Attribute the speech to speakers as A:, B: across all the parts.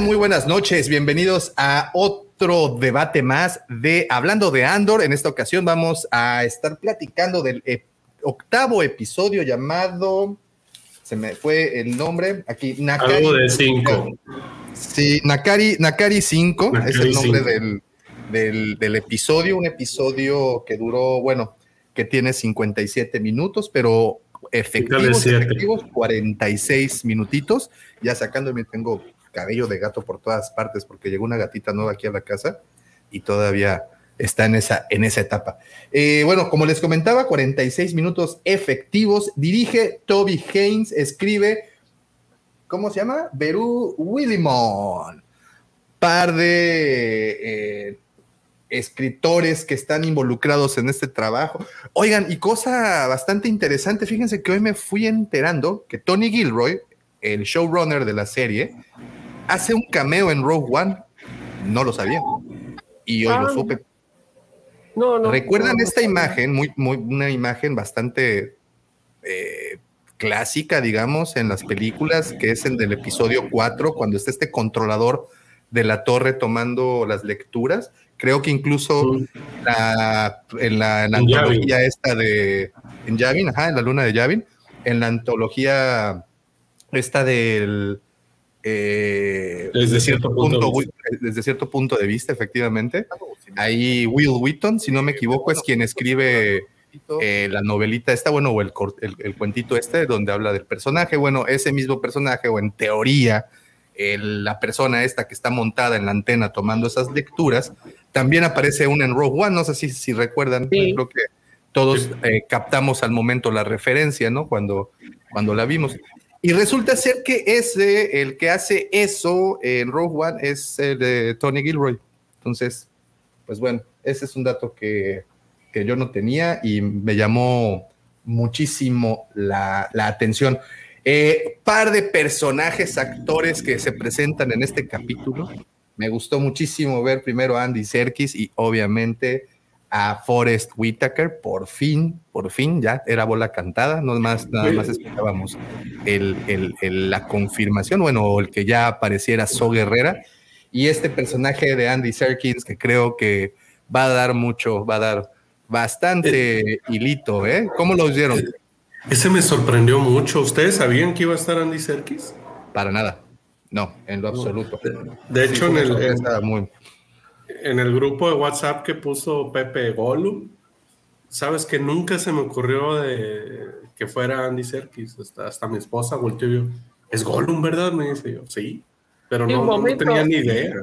A: Muy buenas noches. Bienvenidos a otro debate más de Hablando de Andor. En esta ocasión vamos a estar platicando del e- octavo episodio llamado. Se me fue el nombre. Aquí, Nakari.
B: Algo de.
A: Sí, Nakari, Nakari 5
B: Nakari
A: es el nombre
B: 5.
A: del, del, del episodio. Un episodio que duró, bueno, que tiene 57 minutos, pero efectivos, efectivos 46 minutitos. Ya sacándome, tengo cabello de gato por todas partes porque llegó una gatita nueva aquí a la casa y todavía está en esa, en esa etapa. Eh, bueno, como les comentaba, 46 minutos efectivos. Dirige Toby Haynes, escribe, ¿cómo se llama? Beru Willimon. Par de eh, escritores que están involucrados en este trabajo. Oigan, y cosa bastante interesante, fíjense que hoy me fui enterando que Tony Gilroy, el showrunner de la serie, hace un cameo en Rogue One. No lo sabía. Y hoy lo
C: Ah.
A: supe.
C: No, no.
A: ¿Recuerdan
C: no, no
A: esta imagen? Muy, muy, una imagen bastante eh, clásica, digamos, en las películas, que es el del episodio 4, cuando está este controlador de la torre tomando las lecturas. Creo que incluso la, en la, en la
B: En Yavin.
A: antología esta de en Yavin, ajá, en la luna de Yavin, en la antología esta del eh,
B: Desde cierto punto de
A: desde cierto punto de vista, efectivamente. Ahí Will Wheaton, si no me equivoco, es quien escribe eh, la novelita esta, bueno, o el, cor- el, el cuentito este, donde habla del personaje. Bueno, ese mismo personaje, o en teoría, el- la persona esta que está montada en la antena tomando esas lecturas, también aparece una en Rogue One, no sé si, si recuerdan,
C: Sí.
A: creo que todos eh, captamos al momento la referencia, ¿no? Cuando, cuando la vimos. Y resulta ser que ese, el que hace eso en Rogue One es el de Tony Gilroy. Entonces, pues bueno, ese es un dato que, que yo no tenía y me llamó muchísimo la, la atención. Eh, par de personajes, actores que se presentan en este capítulo. Me gustó muchísimo ver primero a Andy Serkis y obviamente a Forrest Whitaker. Por fin, por fin, ya era bola cantada. No más, nada más esperábamos el, el- el- la confirmación, bueno, o el que ya apareciera So Guerrera. Y este personaje de Andy Serkins, que creo que va a dar mucho, va a dar bastante hilito, ¿eh? ¿Cómo lo vieron?
B: Ese me sorprendió mucho. ¿Ustedes sabían que iba a estar Andy Serkis?
A: Para nada. No, en lo absoluto.
B: De hecho, en el, en,
A: sorpresa muy-
B: en el grupo de WhatsApp que puso Pepe Gollum, sabes que nunca se me ocurrió de que fuera Andy Serkis. Hasta, hasta mi esposa volteó y vio, es Gollum, ¿verdad? Me dice yo, sí. Pero no, no tenía ni idea.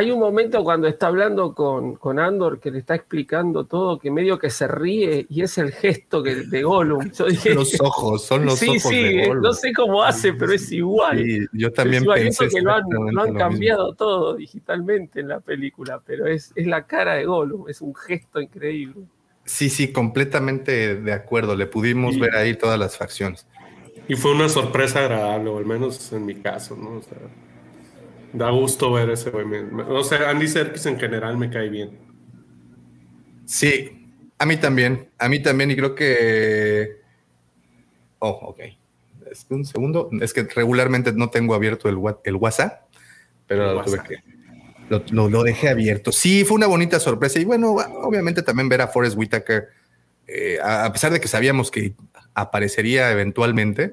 C: Hay un momento cuando está hablando con, con Andor que le está explicando todo, que medio que se ríe y es el gesto que, de Gollum. Yo dije,
A: Los ojos, son los
C: sí,
A: ojos
C: sí,
A: de Gollum.
C: no sé cómo hace, pero es igual.
A: Sí, yo
C: Es
A: también
C: igual, y
A: pensé
C: eso que lo han, lo han
A: mismo.
C: cambiado todo digitalmente en la película, pero es, es la cara de Gollum, es un gesto increíble.
A: Sí, sí, completamente de acuerdo. Le pudimos
B: Sí.
A: ver ahí todas las facciones.
B: Y fue una sorpresa agradable, o al menos en mi caso, ¿no? O sea, da gusto ver ese güey. O sea, Andy Serkis en general me cae bien.
A: Sí, a mí también, a mí también, y creo que. Oh, ok. Es que un segundo, es que regularmente no tengo abierto el, WhatsApp, pero
B: El
A: lo, tuve que- lo, lo- lo dejé abierto. Sí, fue una bonita sorpresa, y bueno, obviamente también ver a Forrest Whitaker, eh, a, a pesar de que sabíamos que aparecería eventualmente,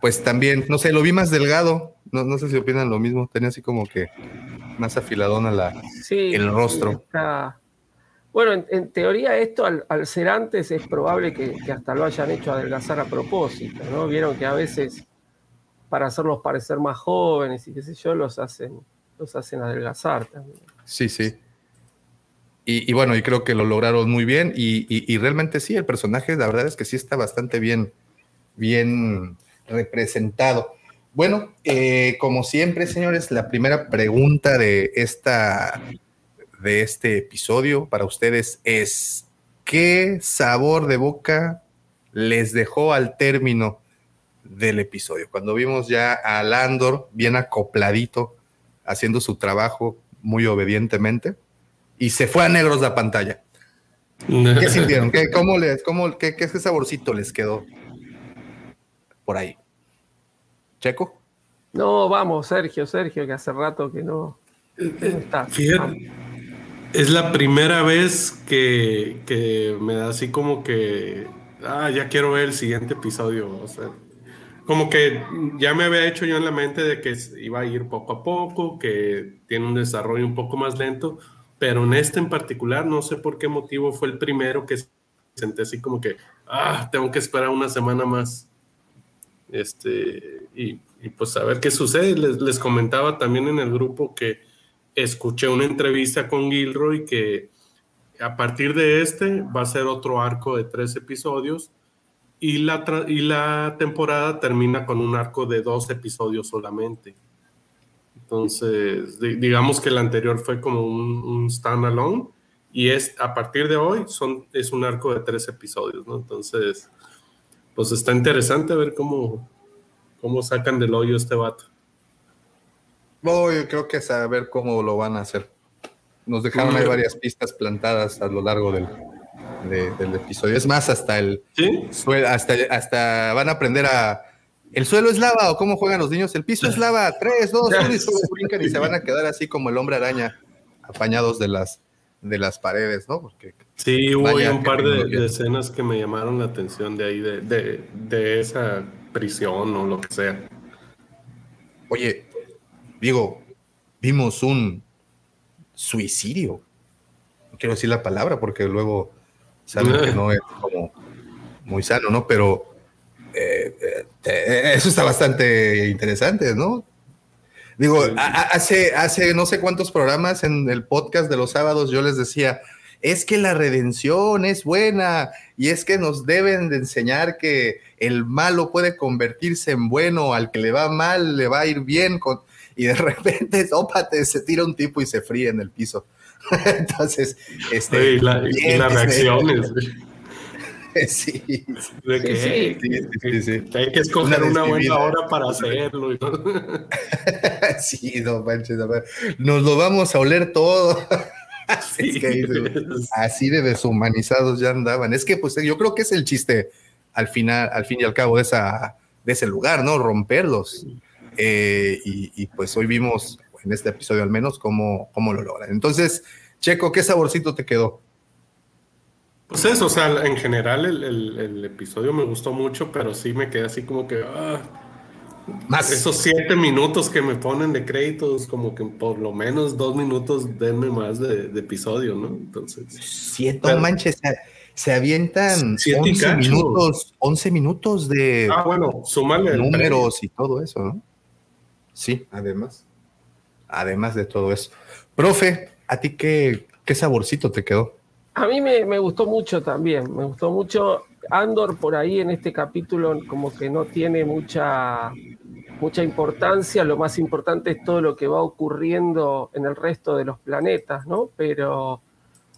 A: pues también, no sé, lo vi más delgado, no, no sé si opinan lo mismo, tenía así como que más afiladona la.
C: Sí,
A: El rostro.
C: está- Bueno, en, en teoría esto al, al ser antes es probable que, que hasta lo hayan hecho adelgazar a propósito, ¿no? Vieron que a veces para hacerlos parecer más jóvenes y qué sé yo, los hacen, los hacen adelgazar también.
A: Sí, sí. Y, y bueno, y creo que lo lograron muy bien. Y, y- y realmente sí, el personaje, la verdad es que sí está bastante bien, bien representado. Bueno, eh, como siempre, señores, la primera pregunta de esta de este episodio para ustedes es ¿qué sabor de boca les dejó al término del episodio? Cuando vimos ya a Landor bien acopladito, haciendo su trabajo muy obedientemente, y se fue a negros la pantalla. ¿Qué sintieron? ¿Qué, cómo les, cómo, qué, qué saborcito les quedó por ahí? ¿Checo?
C: No, vamos, Sergio, Sergio, que hace rato que no, está.
B: Fíjate, es la primera vez que, que, me da así como que, ah, ya quiero ver el siguiente episodio. O sea, como que ya me había hecho yo en la mente de que iba a ir poco a poco, que tiene un desarrollo un poco más lento, pero en este en particular, no sé por qué motivo, fue el primero que senté así como que, ah, tengo que esperar una semana más. Este, y, pues a ver qué sucede. Les, les, comentaba también en el grupo que escuché una entrevista con Gilroy que a partir de este va a ser otro arco de tres episodios y la, y la temporada termina con un arco de dos episodios solamente. Entonces, digamos que el anterior fue como un, un standalone y es a partir de hoy son, es un arco de tres episodios, ¿no? Entonces, pues está interesante ver cómo, cómo sacan del hoyo este vato.
A: Oh, yo creo que saber cómo lo van a hacer. Nos dejaron ahí varias pistas plantadas a lo largo del, del episodio. Es más, hasta el hasta, hasta van a aprender a. ¿El suelo es lava o cómo juegan los niños? El piso es lava, tres, dos, uno y brincan y se van a quedar así como el hombre araña, apañados de las, de las paredes, ¿no? Porque
B: sí, hubo un par de, escenas que me llamaron la atención de ahí, de, de, de esa prisión o lo que sea.
A: Oye, digo, vimos un suicidio. No quiero decir la palabra porque luego saben que no es como muy sano, ¿no? Pero eh, eh, eso está bastante interesante, ¿no? Digo, hace, hace no sé cuántos programas en el podcast de los sábados yo les decía, es que la redención es buena y es que nos deben de enseñar que el malo puede convertirse en bueno, al que le va mal le va a ir bien, con... y de repente, ópate, se tira un tipo y se fríe en el piso. Entonces, este,
B: la, las reacciones.
A: Sí, sí,
B: sí, Hay que escoger una, buena hora para hacerlo.
A: sí, no manches, nos lo vamos a oler todo. así de deshumanizados ya andaban. Es que, pues, yo creo que es el chiste al final, al fin y al cabo de, esa, de ese lugar, ¿no? Romperlos. Eh, y, pues hoy vimos, en este episodio al menos, cómo, cómo lo logran. Entonces, Checo, ¿qué saborcito te quedó?
B: Pues eso, o sea, en general el, episodio me gustó mucho, pero sí me quedé así como que... Ah, más. Esos siete minutos que me ponen de créditos, como que por lo menos dos minutos denme más de, episodio, ¿no? Entonces.
A: Siete, manches, se, avientan 11 minutos, 11 minutos de
B: ah, bueno,
A: números y todo eso, ¿no? Sí, además. Además de todo eso. Profe, ¿a ti qué, qué saborcito te quedó?
C: A mí me, me, gustó mucho también, me gustó mucho. Andor por ahí en este capítulo como que no tiene mucha, mucha importancia, lo más importante es todo lo que va ocurriendo en el resto de los planetas, ¿no? Pero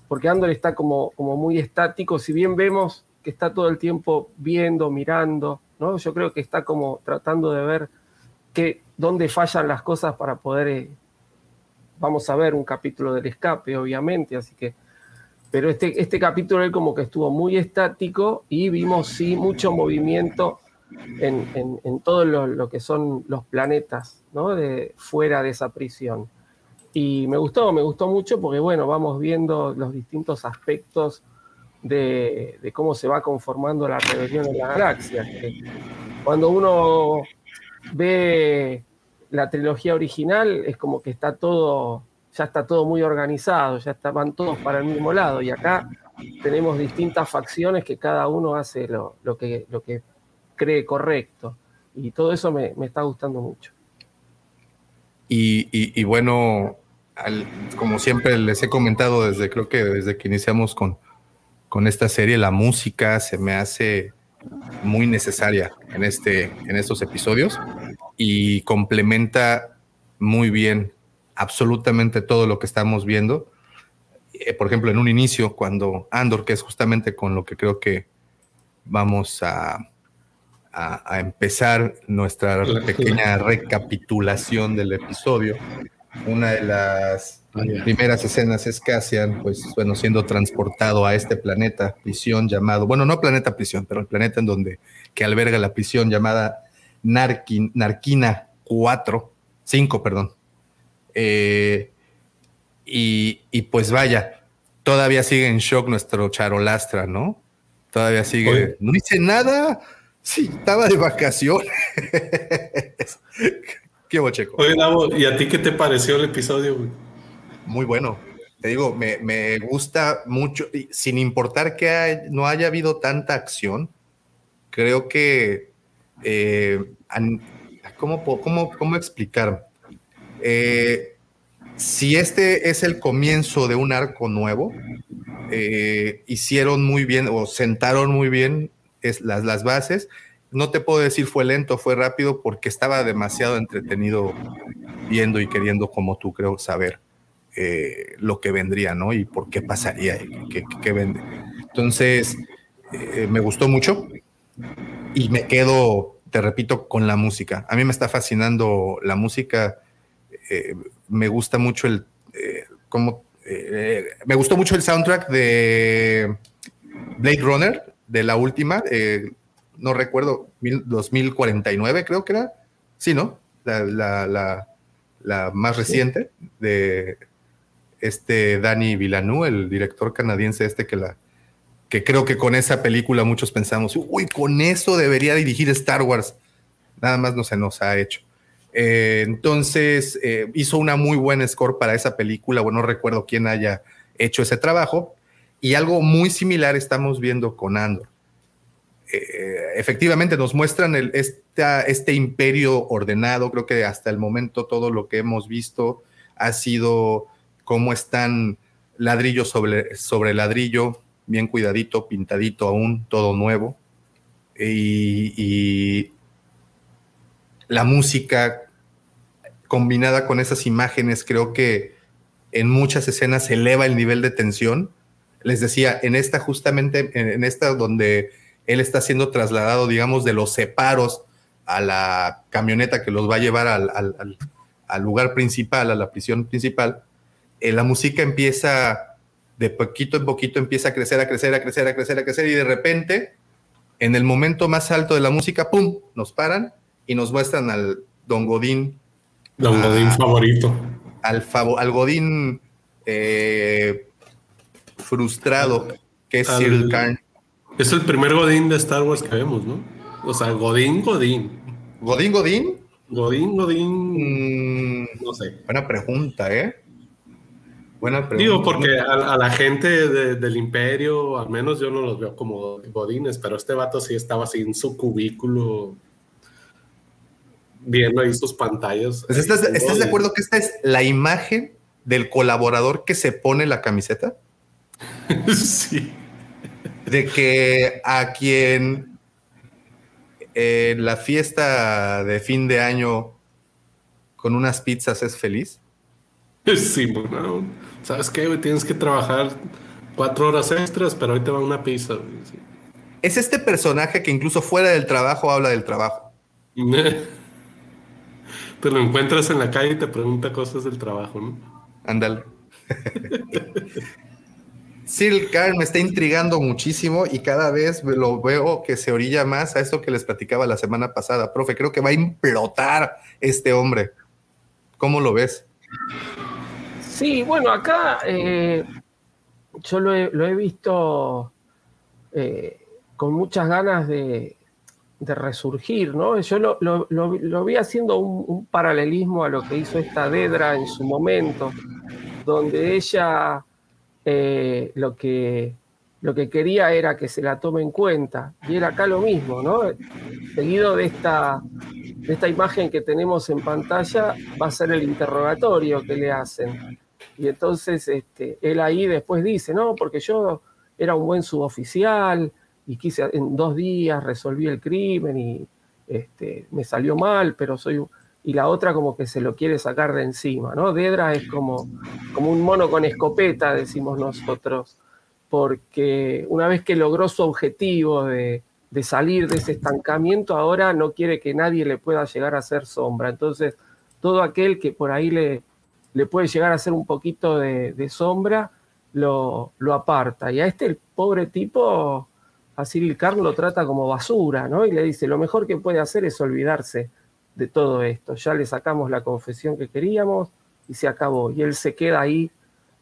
C: porque Andor está como, como muy estático, si bien vemos que está todo el tiempo viendo, mirando, ¿no? Yo creo que está como tratando de ver que, dónde fallan las cosas para poder, eh, vamos a ver un capítulo del escape, obviamente, así que pero este, este capítulo como que estuvo muy estático y vimos sí mucho movimiento en, en, todo lo, que son los planetas, ¿no? De, fuera de esa prisión. Y me gustó, me gustó mucho porque, bueno, vamos viendo los distintos aspectos de cómo se va conformando la rebelión en la galaxia. cuando uno ve la trilogía original, es como que está todo ya está todo muy organizado, ya estaban todos para el mismo lado y acá tenemos distintas facciones que cada uno hace lo, que, lo que cree correcto y todo eso me, está gustando mucho.
A: Y, bueno, como siempre les he comentado desde creo que desde que iniciamos con, con esta serie, la música se me hace muy necesaria en, este, en estos episodios y complementa muy bien absolutamente todo lo que estamos viendo. Eh, por ejemplo, en un inicio, cuando Andor, que es justamente con lo que creo que vamos a, a, empezar nuestra pequeña recapitulación del episodio, una de las primeras escenas es Cassian, pues bueno, siendo transportado a este planeta prisión llamado, bueno, no planeta prisión, pero el planeta en donde que alberga la prisión llamada Narquina cuatro, cinco, perdón. Eh, y, y, pues vaya, todavía sigue en shock nuestro charolastra, ¿no? Todavía sigue. No hice nada. Sí, estaba de vacaciones. qué bocheco.
B: Oye, Lavo, ¿y a ti qué te pareció el episodio?
A: Muy bueno. Te digo, me, me gusta mucho, sin importar que no haya habido tanta acción, creo que eh, ¿cómo, cómo, cómo explicar? Eh, si este es el comienzo de un arco nuevo, eh, hicieron muy bien o sentaron muy bien las, las bases. No te puedo decir fue lento, fue rápido, porque estaba demasiado entretenido viendo y queriendo, como tú creo, saber eh, lo que vendría, ¿no? Y por qué pasaría, y qué, qué vende. Entonces, me gustó mucho y me quedo te repito, con la música. A mí me está fascinando la música. Eh, me gusta mucho el. Eh, como, eh, me gustó mucho el soundtrack de Blade Runner, de la última. no recuerdo, 2049, creo que era. Sí, ¿no? La, la, la, más reciente de este Danny Villeneuve, el director canadiense este que la que creo que con esa película muchos pensamos, uy, con eso debería dirigir Star Wars. Nada más no se nos ha hecho. Eh, entonces, eh, hizo una muy buena score para esa película. Bueno, no recuerdo quién haya hecho ese trabajo. Y algo muy similar estamos viendo con Andor. Eh, efectivamente, nos muestran este imperio ordenado. Creo que hasta el momento todo lo que hemos visto ha sido cómo están ladrillo sobre, sobre ladrillo, bien cuidadito, pintadito aún, todo nuevo. Y, la música combinada con esas imágenes, creo que en muchas escenas eleva el nivel de tensión. Les decía, en esta justamente, en, esta donde él está siendo trasladado, digamos, de los separos a la camioneta que los va a llevar al, lugar principal, a la prisión principal, eh, la música empieza de poquito en poquito empieza a crecer, a crecer, a crecer, a crecer, a crecer, y de repente, en el momento más alto de la música, ¡pum! Nos paran y nos muestran al Don Godín.
B: Don Godín favorito.
A: Al, al Godín eh, frustrado, que es Cyril Karn.
B: Es el primer Godín de Star Wars que vemos, ¿no? O sea, Godín, Godín.
A: ¿Godín, Godín?
B: Godín, Godín. Mm, no sé.
A: Buena pregunta, ¿eh?
B: Digo, porque a, la gente del imperio, al menos yo no los veo como godines, pero este vato sí estaba así en su cubículo viendo ahí sus pantallas.
A: Pues, ¿Estás, de acuerdo que esta es la imagen del colaborador que se pone la camiseta?
B: sí.
A: De que a quien en la fiesta de fin de año con unas pizzas es feliz.
B: Sí, bueno, ¿sabes qué, Tienes que trabajar cuatro horas extras, pero hoy te va una pizza.
A: Es este personaje que incluso fuera del trabajo habla del trabajo.
B: te lo encuentras en la calle y te pregunta cosas del trabajo, ¿no?
A: Ándale. Khan me está intrigando muchísimo y cada vez lo veo que se orilla más a eso que les platicaba la semana pasada. Profe, creo que va a implotar este hombre. ¿Cómo lo ves?
C: Sí, bueno, acá eh, yo lo he, visto eh, con muchas ganas de, resurgir, ¿no? Yo lo, vi haciendo un, paralelismo a lo que hizo esta Dedra en su momento, donde ella eh, lo, que, lo que quería era que se la tome en cuenta, y era acá lo mismo, ¿no? Seguido de esta, de esta imagen que tenemos en pantalla, va a ser el interrogatorio que le hacen y entonces este, él ahí después dice, no, porque yo era un buen suboficial y quise en dos días resolví el crimen y este, me salió mal, pero soy... Y la otra como que se lo quiere sacar de encima, ¿no? Dedra es como, como un mono con escopeta, decimos nosotros, porque una vez que logró su objetivo de, de salir de ese estancamiento, ahora no quiere que nadie le pueda llegar a hacer sombra. Entonces, todo aquel que por ahí le, le puede llegar a hacer un poquito de, sombra, lo, lo, aparta. Y a este el pobre tipo, a Cyril Carn lo trata como basura, ¿no? Y le dice, lo mejor que puede hacer es olvidarse de todo esto. Ya le sacamos la confesión que queríamos y se acabó. Y él se queda ahí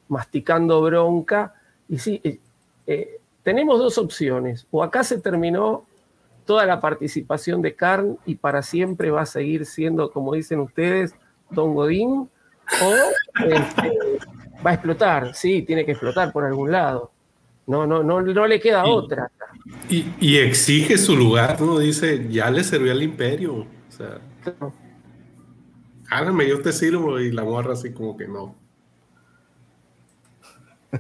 C: masticando bronca. Y sí, eh, eh, tenemos dos opciones. O acá se terminó toda la participación de Karn y para siempre va a seguir siendo, como dicen ustedes, Don Godín, o este, va a explotar. Sí, tiene que explotar por algún lado. No, no, no, no le queda otra.
B: Y, exige su lugar, ¿no? Dice, ya le sirvió al imperio. O sea, hágame, yo te sirvo. Y la morra así como que no.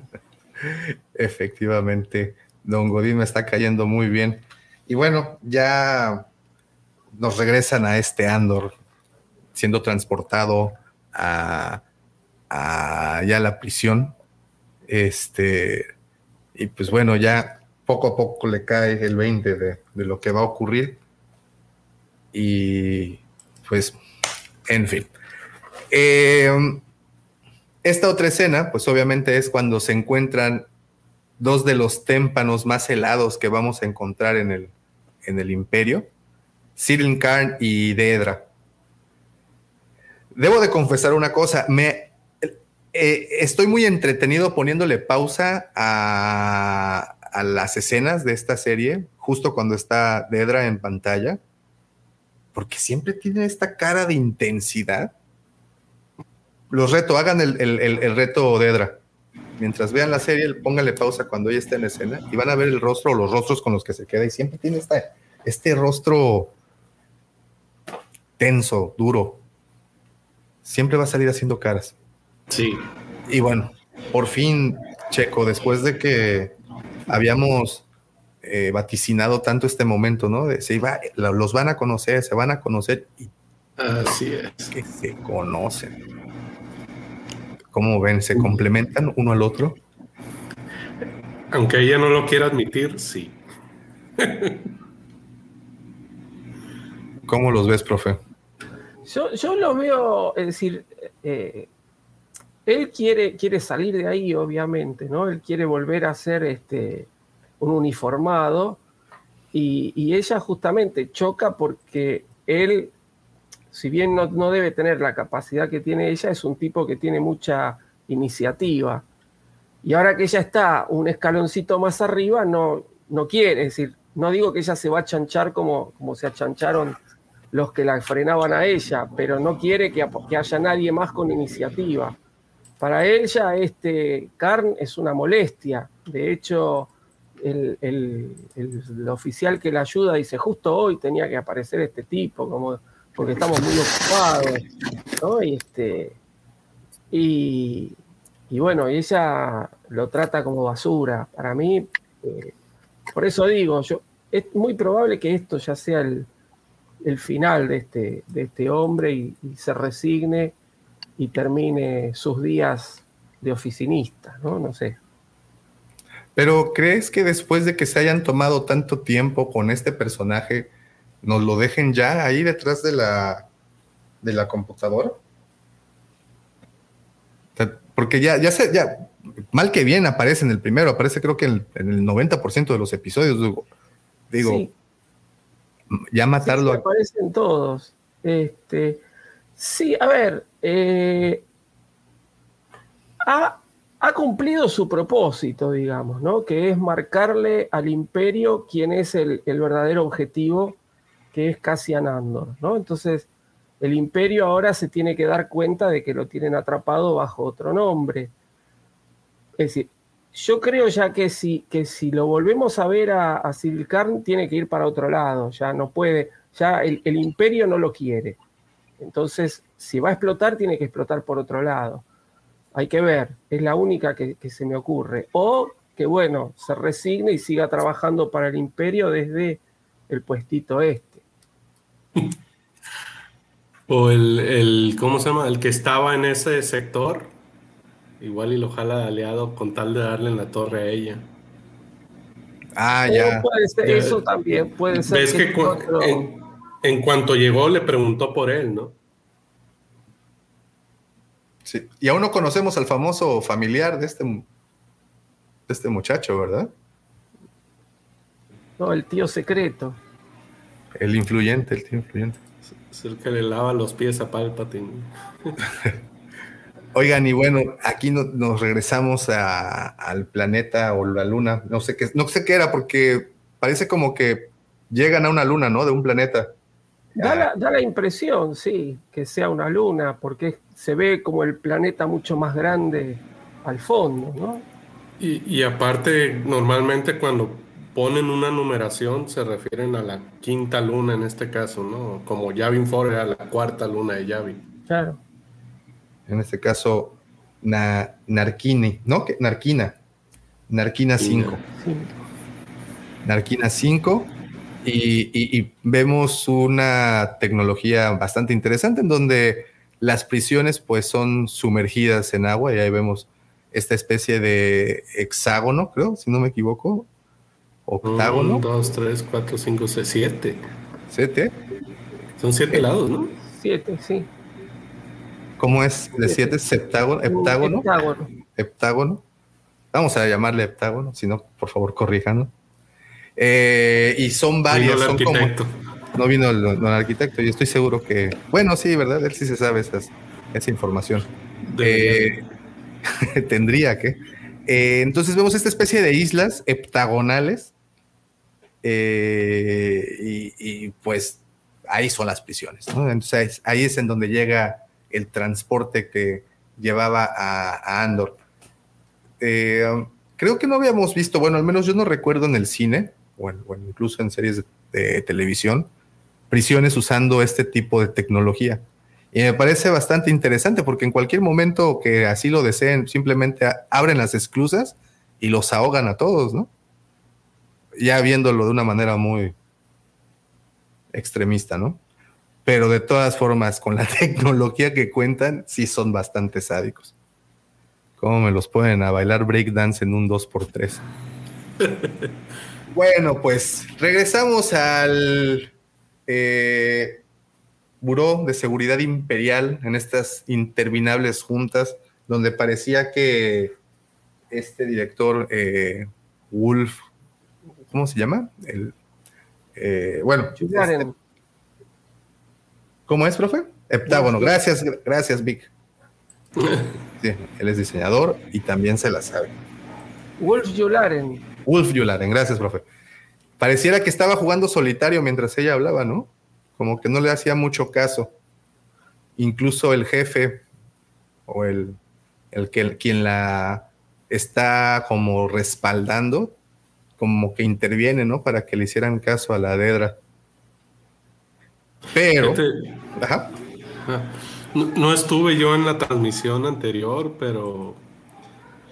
A: Efectivamente, don Godín me está cayendo muy bien. Y bueno, ya nos regresan a este Andor, siendo transportado a, a ya la prisión. Este, y pues bueno, ya poco a poco le cae el 20 de, lo que va a ocurrir. Y pues, en fin. Em, esta otra escena, pues obviamente es cuando se encuentran dos de los témpanos más helados que vamos a encontrar en el, en el imperio, Cyril Karn y Deedra. Debo de confesar una cosa, me eh, estoy muy entretenido poniéndole pausa a, a, las escenas de esta serie, justo cuando está Dedra en pantalla, porque siempre tiene esta cara de intensidad. Los reto, hagan el, el, el, reto Dedra. Mientras vean la serie, pónganle pausa cuando ella esté en escena y van a ver el rostro o los rostros con los que se queda y siempre tiene esta, este rostro tenso, duro. Siempre va a salir haciendo caras.
B: Sí.
A: Y bueno, por fin, Checo, después de que habíamos eh, vaticinado tanto este momento, ¿no? De, se iba, los van a conocer, se van a conocer y
B: Así es.
A: que se conocen. ¿Cómo ven? ¿Se complementan uno al otro?
B: Aunque ella no lo quiera admitir, sí.
A: ¿Cómo los ves, profe?
C: Yo, yo los veo, es decir, eh, él quiere, quiere salir de ahí, obviamente, ¿no? Él quiere volver a ser este, un uniformado y, ella justamente choca porque él, si bien no, no, debe tener la capacidad que tiene ella, es un tipo que tiene mucha iniciativa. Y ahora que ella está un escaloncito más arriba, no, no quiere, es decir, no digo que ella se va a chanchar como, como se achancharon los que la frenaban a ella, pero no quiere que, que haya nadie más con iniciativa. Para ella, este Carn es una molestia. De hecho, el, oficial que la ayuda dice, justo hoy tenía que aparecer este tipo, como, porque estamos muy ocupados. Y, este, y, bueno, y ella lo trata como basura. Para mí, eh, por eso digo, yo, es muy probable que esto ya sea el, final de este, de este hombre y se resigne y termine sus días de oficinista, ¿no? No sé.
A: Pero ¿crees que después de que se hayan tomado tanto tiempo con este personaje, nos lo dejen ya ahí detrás de la, de la computadora? Porque ya, ya sé, ya, mal que bien aparece en el primero, aparece creo que en, el 90% de los episodios, digo, digo ya matarlo.
C: Sí, aparecen todos. Este, sí, a ver, eh, ha, cumplido su propósito, digamos, ¿no? Que es marcarle al imperio quién es el, verdadero objetivo, que es Cassian Andor, ¿no? Entonces, el imperio ahora se tiene que dar cuenta de que lo tienen atrapado bajo otro nombre. Es decir, yo creo ya que si, que si lo volvemos a ver a, a tiene que ir para otro lado, ya no puede, ya el, el imperio no lo quiere. Entonces, si va a explotar, tiene que explotar por otro lado. Hay que ver, es la única que, se me ocurre. O que, bueno, se resigne y siga trabajando para el imperio desde el puestito este.
B: O el, ¿cómo se llama? El que estaba en ese sector, igual y lo jala de aliado con tal de darle en la torre a ella.
A: Ah, ya.
C: eso también puede ser.
B: ¿Ves que, en cuanto llegó le preguntó por él, ¿no?
A: Sí. Y aún no conocemos al famoso familiar de este, de este muchacho, ¿verdad?
C: No, el tío secreto.
A: El influyente, el tío influyente.
B: Es el que le lava los pies a Palpatine.
A: Oigan, y bueno, aquí nos regresamos al planeta o la luna. No sé qué, no sé qué era, porque parece como que llegan a una luna, ¿no? De un planeta.
C: Da la, da la, impresión, sí, que sea una luna, porque se ve como el planeta mucho más grande al fondo, ¿no?
B: Y, y aparte, normalmente cuando ponen una numeración se refieren a la quinta luna en este caso, ¿no? Como Yavin 4 era la cuarta luna de Yavin.
C: Claro.
A: En este caso, Narquine, ¿no? Narquina. Narquina 5. Narquina 5. Y, y, vemos una tecnología bastante interesante en donde las prisiones pues son sumergidas en agua y ahí vemos esta especie de hexágono, creo, si no me equivoco, octágono.
B: 1, 2, 3, 4, 5, 6, 7.
A: ¿Siete?
B: Son siete lados, ¿no?
C: Siete, sí.
A: ¿Cómo es de siete? ¿Septágono? ¿Heptágono?
C: Heptágono.
A: Heptágono. Vamos a llamarle heptágono, si no, por favor, corríjanos. Eh, y son varios.
B: Vino el
A: son
B: arquitecto.
A: Como, no vino el, el, arquitecto, y estoy seguro que. Bueno, sí, ¿verdad? Él sí se sabe esas, esa información. Eh, tendría que. Eh, entonces vemos esta especie de islas heptagonales y, y, pues ahí son las prisiones. ¿no? Entonces ahí es en donde llega el transporte que llevaba a, a Andor. Creo que no habíamos visto, bueno, al menos yo no recuerdo en el cine, o, incluso en series de, de, televisión, prisiones usando este tipo de tecnología. Y me parece bastante interesante porque en cualquier momento que así lo deseen, simplemente abren las esclusas y los ahogan a todos, ¿no? ya viéndolo de una manera muy extremista, ¿no? Pero de todas formas, con la tecnología que cuentan, sí son bastante sádicos. ¿Cómo me los ponen a bailar breakdance en un 2x3? bueno, pues regresamos al eh, Buró de Seguridad Imperial en estas interminables juntas, donde parecía que este director, eh, Wolf, ¿cómo se llama? El, eh, bueno, este, ¿cómo es, profe? Heptágono. Gracias, gracias, Vic. Sí, él es diseñador y también se la sabe.
C: Wolf Yularen.
A: Wolf Yularen, gracias, profe. Pareciera que estaba jugando solitario mientras ella hablaba, ¿no? Como que no le hacía mucho caso. Incluso el jefe o el, el que quien la está como respaldando como que interviene, ¿no? Para que le hicieran caso a la Dedra. Pero.
B: Este,
A: ajá.
B: No, no, estuve yo en la transmisión anterior, pero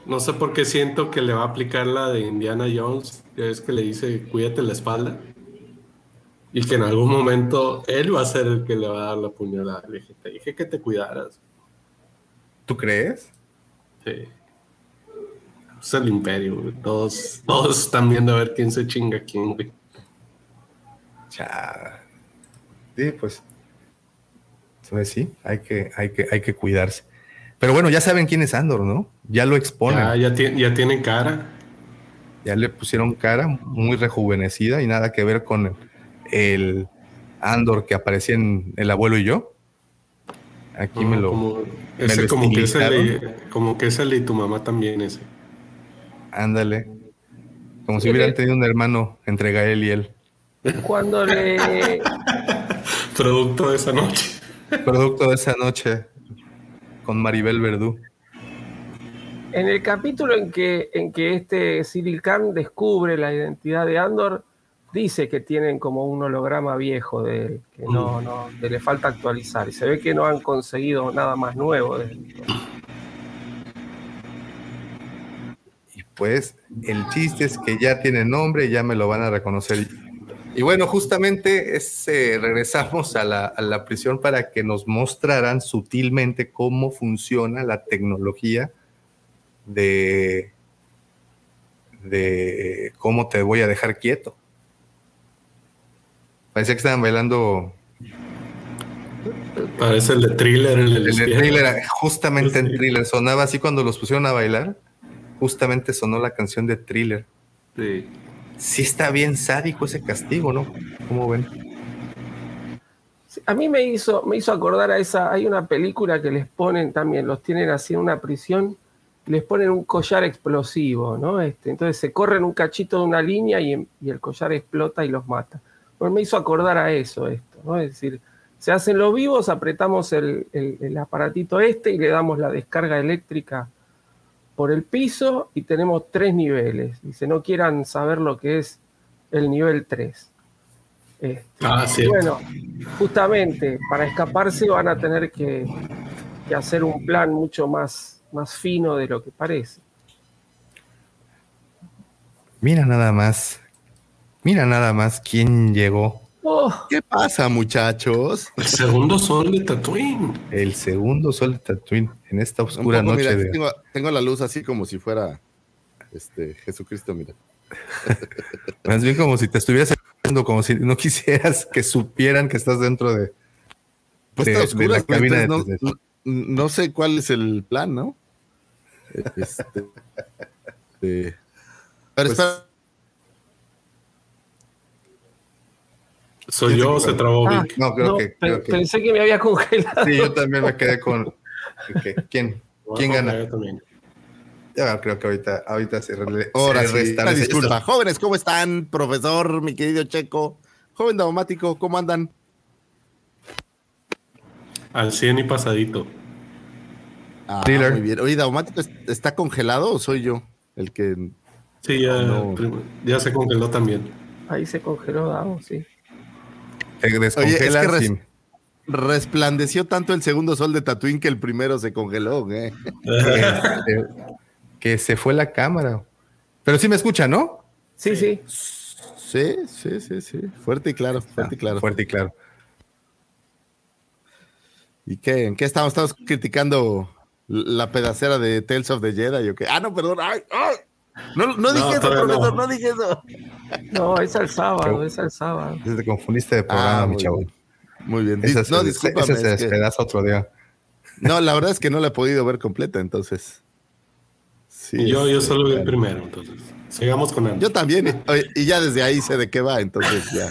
B: no sé por qué siento que le va a aplicar la de Indiana Jones, que es que le dice cuídate la espalda. Y que en algún momento él va a ser el que le va a dar la puñalada. Le dije, te dije que te cuidaras.
A: ¿Tú crees?
B: Sí es el imperio, güey. Todos, todos están viendo a ver quién se chinga a quién, güey.
A: Ya. Sí, pues. Entonces sí, hay que, hay que, hay que cuidarse. Pero bueno, ya saben quién es Andor, ¿no? Ya lo exponen.
B: Ya, ya, tiene, ya tiene cara.
A: Ya le pusieron cara muy rejuvenecida y nada que ver con el, Andor que aparecía en El abuelo y yo. Aquí no, me lo.
B: Como, ese, me lo como, que es el, como que es el de tu mamá también, ese.
A: Ándale. Como si hubieran tenido un hermano entre Gael y él.
C: Cuando le.
B: Producto de esa noche.
A: Producto de esa noche. Con Maribel Verdú.
C: En el capítulo en que, en que este Cyril Khan descubre la identidad de Andor, dice que tienen como un holograma viejo de él, que no, no, que le falta actualizar. Y se ve que no han conseguido nada más nuevo de él.
A: pues el chiste es que ya tiene nombre y ya me lo van a reconocer. Y bueno, justamente es, eh, regresamos a la, a la, prisión para que nos mostraran sutilmente cómo funciona la tecnología de, de cómo te voy a dejar quieto. Parecía que estaban bailando.
B: Parece el de thriller. El,
A: el de thriller, justamente en thriller. Sonaba así cuando los pusieron a bailar justamente sonó la canción de Thriller.
B: Sí.
A: Sí está bien sádico ese castigo, ¿no? ¿Cómo ven?
C: A mí me hizo, me hizo acordar a esa, hay una película que les ponen también, los tienen así en una prisión, les ponen un collar explosivo, ¿no? Este, entonces se corren un cachito de una línea y, el collar explota y los mata. Pues me hizo acordar a eso esto, ¿no? Es decir, se hacen los vivos, apretamos el aparatito este y le damos la descarga eléctrica por el piso y tenemos tres niveles. Dice, no quieran saber lo que es el nivel 3. Este, ah, bueno, justamente para escaparse van a tener que, hacer un plan mucho más, más fino de lo que parece.
A: Mira nada más, mira nada más quién llegó.
D: Oh. ¿Qué pasa, muchachos?
B: El segundo sol de Tatooine.
A: El segundo sol de Tatooine en esta oscura noche.
D: tengo, la luz así como si fuera este Jesucristo, mira.
A: Más bien como si te estuvieras como si no quisieras que supieran que estás dentro de,
D: pues la cabina no, sé cuál es el plan, ¿no? Este,
B: pero pues, Soy yo, se trabó ah,
C: No, creo, que, Pensé que me había congelado.
A: Sí, yo también me quedé con. ¿Quién? ¿Quién gana? Yo también. Ya creo que ahorita, ahorita se,
D: Ahora sí, disculpa. Jóvenes, ¿cómo están? Profesor, mi querido Checo. Joven daumático, ¿cómo andan?
B: Al 100 y pasadito.
D: Ah, muy bien. Oye, ¿daumático está congelado o soy yo el que...?
B: Sí, ya, se congeló también.
C: Ahí se congeló Dao, sí.
D: Oye, es que resplandeció tanto el segundo sol de Tatooine que el primero se congeló. ¿eh?
A: Este, que se fue la cámara. Pero sí me escucha, ¿no?
C: Sí, sí.
D: Sí, sí, sí, sí. Fuerte y claro, fuerte y claro.
A: Fuerte y claro.
D: ¿Y qué? ¿En qué estamos? Estamos criticando la pedacera de Tales of the Jedi. ¿o qué? Ah, no, perdón. Ay, No, no dije eso, profesor, no. dije eso.
C: No, es el sábado, es el sábado.
A: Te confundiste de programa, ah, mi chavo.
D: Muy bien.
A: Esa, no, discúlpame. Ese se despedaza otro día.
D: No, la verdad es que no la he podido ver completa, entonces
B: yo, yo solo vi el primero, entonces. Sigamos con él.
D: Yo también, y ya desde ahí sé de qué va, entonces ya.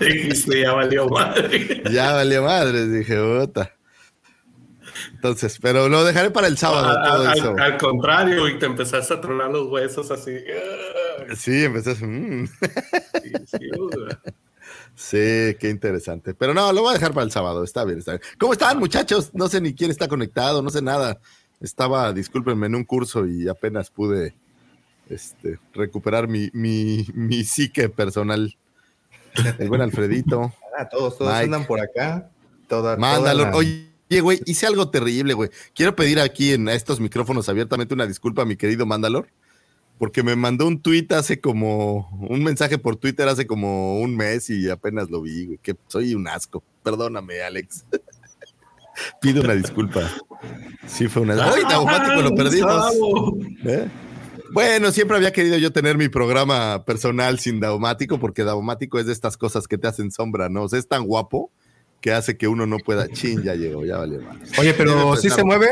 B: Dijiste, ya valió madre.
D: ya valió madre, dije, puta. Entonces, pero lo dejaré para el sábado. todo
B: al,
D: eso.
B: al, contrario, y te empezaste a tronar los huesos así.
D: Sí, empezaste. Mm. sí, sí, sí, qué interesante. Pero no, lo voy a dejar para el sábado. Está bien, está bien. ¿Cómo están, muchachos? No sé ni quién está conectado, no sé nada estaba, discúlpenme, en un curso y apenas pude este, recuperar mi, mi, mi psique personal. El buen Alfredito.
A: Ah, todos, todos andan por acá.
D: Mándalo. Oye, güey, hice algo terrible, güey. Quiero pedir aquí en estos micrófonos abiertamente una disculpa a mi querido Mandalor, porque me mandó un tweet hace como, un mensaje por Twitter hace como un mes y apenas lo vi, güey, que soy un asco. Perdóname, Alex. Pido una disculpa. Sí, fue una. ¡Ay, lo perdimos! ¿Eh? Bueno, siempre había querido yo tener mi programa personal sin Daumático, porque Daumático es de estas cosas que te hacen sombra, ¿no? O sea, es tan guapo que hace que uno no pueda. Chin, ya llegó, ya vale más.
A: Oye, pero ¿sí se mueve?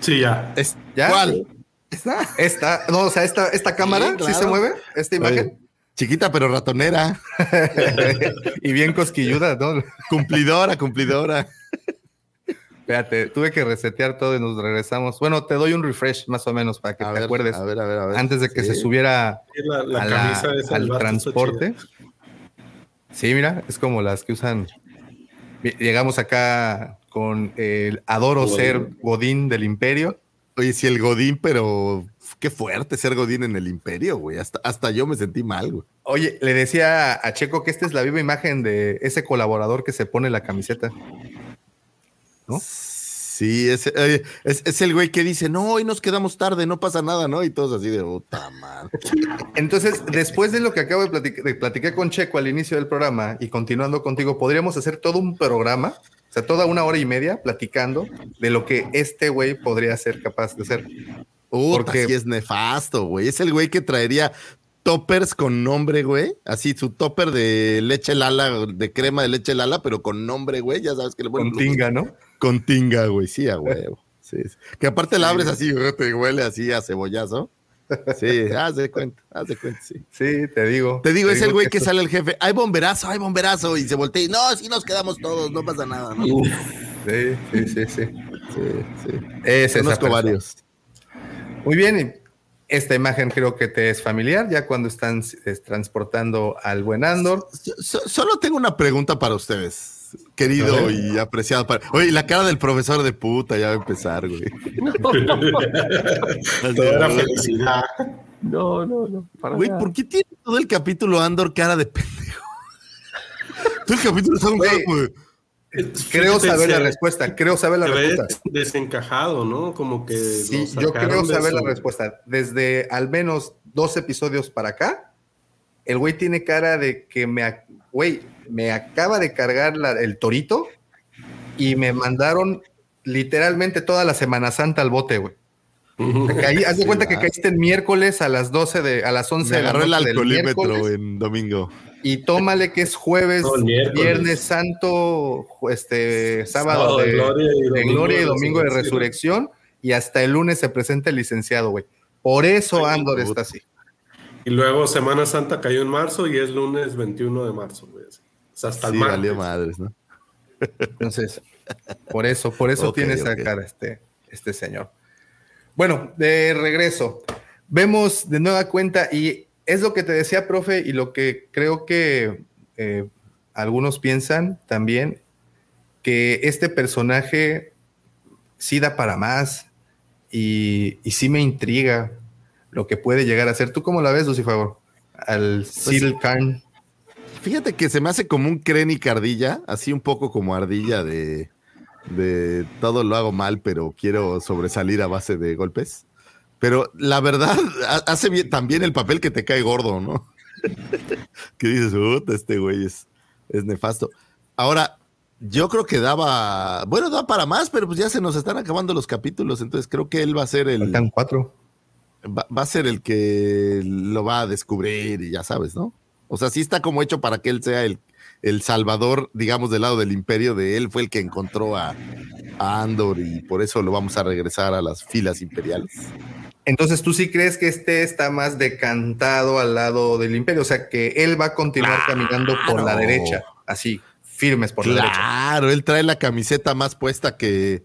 B: Sí, ya.
A: ¿Ya? ¿Cuál? ¿Esta? Esta, no, o sea, esta, esta cámara, sí, se mueve? ¿Esta imagen?
D: chiquita pero ratonera.
A: y bien cosquilluda, ¿no?
D: Cumplidora, cumplidora.
A: Espérate, tuve que resetear todo y nos regresamos. Bueno, te doy un refresh más o menos para que te acuerdes.
D: A ver, a ver, a ver.
A: Antes de que se subiera al transporte. Sí, mira, es como las que usan. Llegamos acá con el adoro ser Godín del Imperio.
D: Oye, si el Godín, pero qué fuerte ser Godín en el Imperio, güey. Hasta, hasta yo me sentí mal, güey.
A: Oye, le decía a Checo que esta es la viva imagen de ese colaborador que se pone la camiseta.
D: Sí, es, es, el güey que dice, no, hoy nos quedamos tarde, no pasa nada, ¿no? Y todos así de puta madre.
A: Entonces, después de lo que acabo de platicar, de platicar con Checo al inicio del programa y continuando contigo, podríamos hacer todo un programa, o sea, toda una hora y media platicando de lo que este güey podría ser capaz de hacer.
D: Porque es nefasto, güey. Es el güey que traería toppers con nombre, güey. Así su topper de leche lala, de crema de leche lala, pero con nombre, güey. Ya sabes que le
A: Con tinga, ¿no?
D: Con tinga, güey. Sí, a huevo. Sí, Que aparte la abres así, te huele así a cebollazo. Sí, haz de cuenta, haz de cuenta, sí.
A: Sí, te digo.
D: Te digo, es el güey que, sale el jefe, hay bomberazo, hay bomberazo, y se voltea y no, así nos quedamos todos, no pasa nada, ¿no?
A: Sí, sí, sí, sí.
D: Sí, sí.
A: Es
D: Conozco varios.
A: Muy bien, esta imagen creo que te es familiar, ya cuando están eh, transportando al buen Andor.
D: So- so- solo tengo una pregunta para ustedes, querido y apreciado. Para... Oye, la cara del profesor de puta ya va a empezar, güey.
B: Toda era felicidad.
C: No, no, no. para
D: Güey,
C: nada.
D: ¿por qué tiene todo el capítulo Andor cara de pendejo? Todo el capítulo está un
A: Güey,
D: de-
A: Creo saber la respuesta, creo saber la respuesta.
B: desencajado, ¿no? Como que.
A: Sí, yo creo saber la respuesta. Desde al menos dos episodios para acá, el güey tiene cara de que me, güey, me acaba de cargar la- el torito y me mandaron literalmente toda la Semana Santa al bote, güey. Caí- haz de
D: Sí,
A: cuenta que caíste el miércoles a las 12 de, a las 11
D: Me
A: de la
D: agarró el
A: noche del
D: alcoholímetro en domingo.
A: y tómale que es jueves,
B: el
A: viernes santo, este sábado
B: Sábado
A: de,
B: de gloria y
A: de
B: domingo
A: gloria y
B: de
A: domingo de
B: resurrección.
A: resurrección y hasta el lunes se presenta el licenciado, güey. Por eso
B: Ay,
A: Andor está así.
B: Y luego Semana Santa cayó en marzo y es lunes 21 de marzo, sea, hasta
D: Sí, valió madres, ¿no?
A: Entonces, por eso, por eso
D: Ok,
A: tiene esa
D: ok.
A: cara este, este señor. Bueno, de regreso. Vemos de nueva cuenta y es lo que te decía, profe, y lo que creo que eh, algunos piensan también, que este personaje sí da para más y, y sí me intriga lo que puede llegar a ser. ¿Tú cómo la ves, Lucifer? Al Sil Khan.
D: Fíjate que se me hace como un Krennic ardilla, así un poco como ardilla de, de todo lo hago mal, pero quiero sobresalir a base de golpes. Pero la verdad, ha- hace bien, también el papel que te cae gordo, ¿no? que dices, este güey es, es nefasto. Ahora, yo creo que daba, bueno, da para más, pero pues ya se nos están acabando los capítulos, entonces creo que él va a ser el,
A: Faltan cuatro.
D: va, va a ser el que lo va a descubrir y ya sabes, ¿no? O sea, sí está como hecho para que él sea el, el salvador, digamos, del lado del imperio de él, fue el que encontró a, a Andor y por eso lo vamos a regresar a las filas imperiales.
A: Entonces, ¿tú sí crees que este está más decantado al lado del imperio? O sea, que él va a continuar caminando por la derecha, así, firmes por la derecha.
D: Claro, él trae la camiseta más puesta que,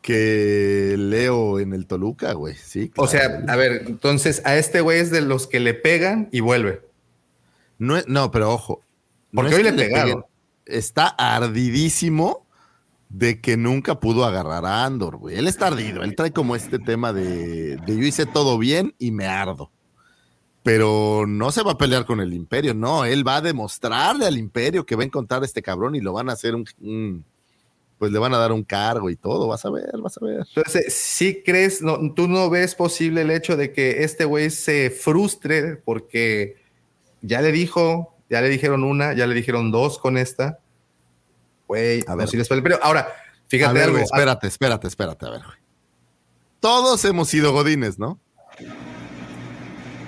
D: que Leo en el Toluca, güey. Sí,
A: O sea, a ver, entonces a este güey es de los que le pegan y vuelve.
D: No, es- no, pero ojo.
A: Porque hoy le pegaron.
D: Está ardidísimo de que nunca pudo agarrar a Andor, güey. Él está ardido. Él trae como este tema de, de yo hice todo bien y me ardo. Pero no se va a pelear con el imperio, no. Él va a demostrarle al imperio que va a encontrar a este cabrón y lo van a hacer un, un- pues le van a dar un cargo y todo. Vas a ver, vas a ver.
A: Entonces, ¿sí crees, no, tú no ves posible el hecho de que este güey se frustre porque ya le dijo, ya le dijeron una, ya le dijeron dos con esta? Güey,
D: A ver.
A: sirves para el imperio. Ahora,
D: a
A: fíjate
D: ver,
A: algo.
D: espérate, espérate, espérate, a ver, güey. Todos hemos sido godines, ¿no?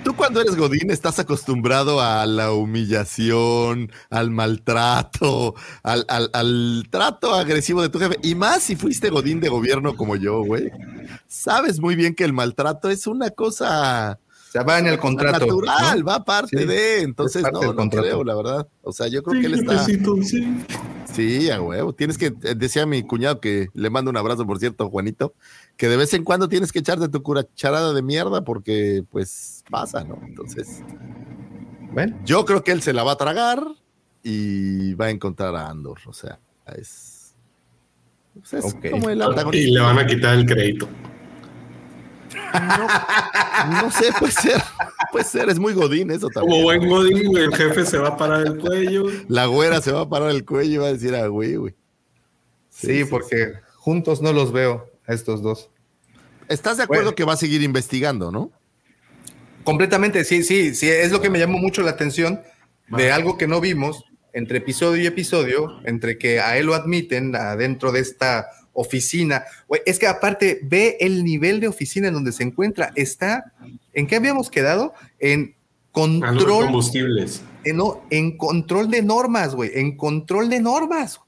D: Tú cuando eres godín estás acostumbrado a la humillación, al maltrato, al, al- al trato agresivo de tu jefe. Y más si fuiste godín de gobierno como yo, güey. Sabes muy bien que el maltrato es una cosa
A: sea, va en el contrato.
D: natural,
A: ¿no?
D: va aparte
A: Sí,
D: de. Entonces,
A: es parte
D: no, no
A: contrato.
D: creo, la verdad. O sea, yo creo
B: Sí,
D: que él está...
B: sí.
D: Sí, a huevo. Tienes que, eh, decía mi cuñado que le mando un abrazo, por cierto, Juanito, que de vez en cuando tienes que echarte tu cucharada de mierda porque, pues, pasa, ¿no? Entonces,
A: Bueno,
D: yo creo que él se la va a tragar y va a encontrar a Andor. O sea, es. pues, es como el
B: Y le van a quitar el crédito.
D: No sé, puede ser. Puede ser, es muy godín eso también.
B: Como buen Godín, güey, el jefe se va a parar el cuello.
D: La güera se va a parar el cuello y va a decir, ah, güey, güey.
A: sí, porque juntos no los veo a estos dos.
D: ¿Estás de acuerdo
A: Bueno.
D: que va a seguir investigando, no?
A: Completamente, sí, sí, sí, es lo que me llamó mucho la atención de algo que no vimos entre episodio y episodio, entre que a él lo admiten adentro de esta oficina. Güey, Es que aparte ve el nivel de oficina en donde se encuentra. Está, ¿en qué habíamos quedado? En control,
B: combustibles.
A: en, no, en control de normas, güey, en control de normas.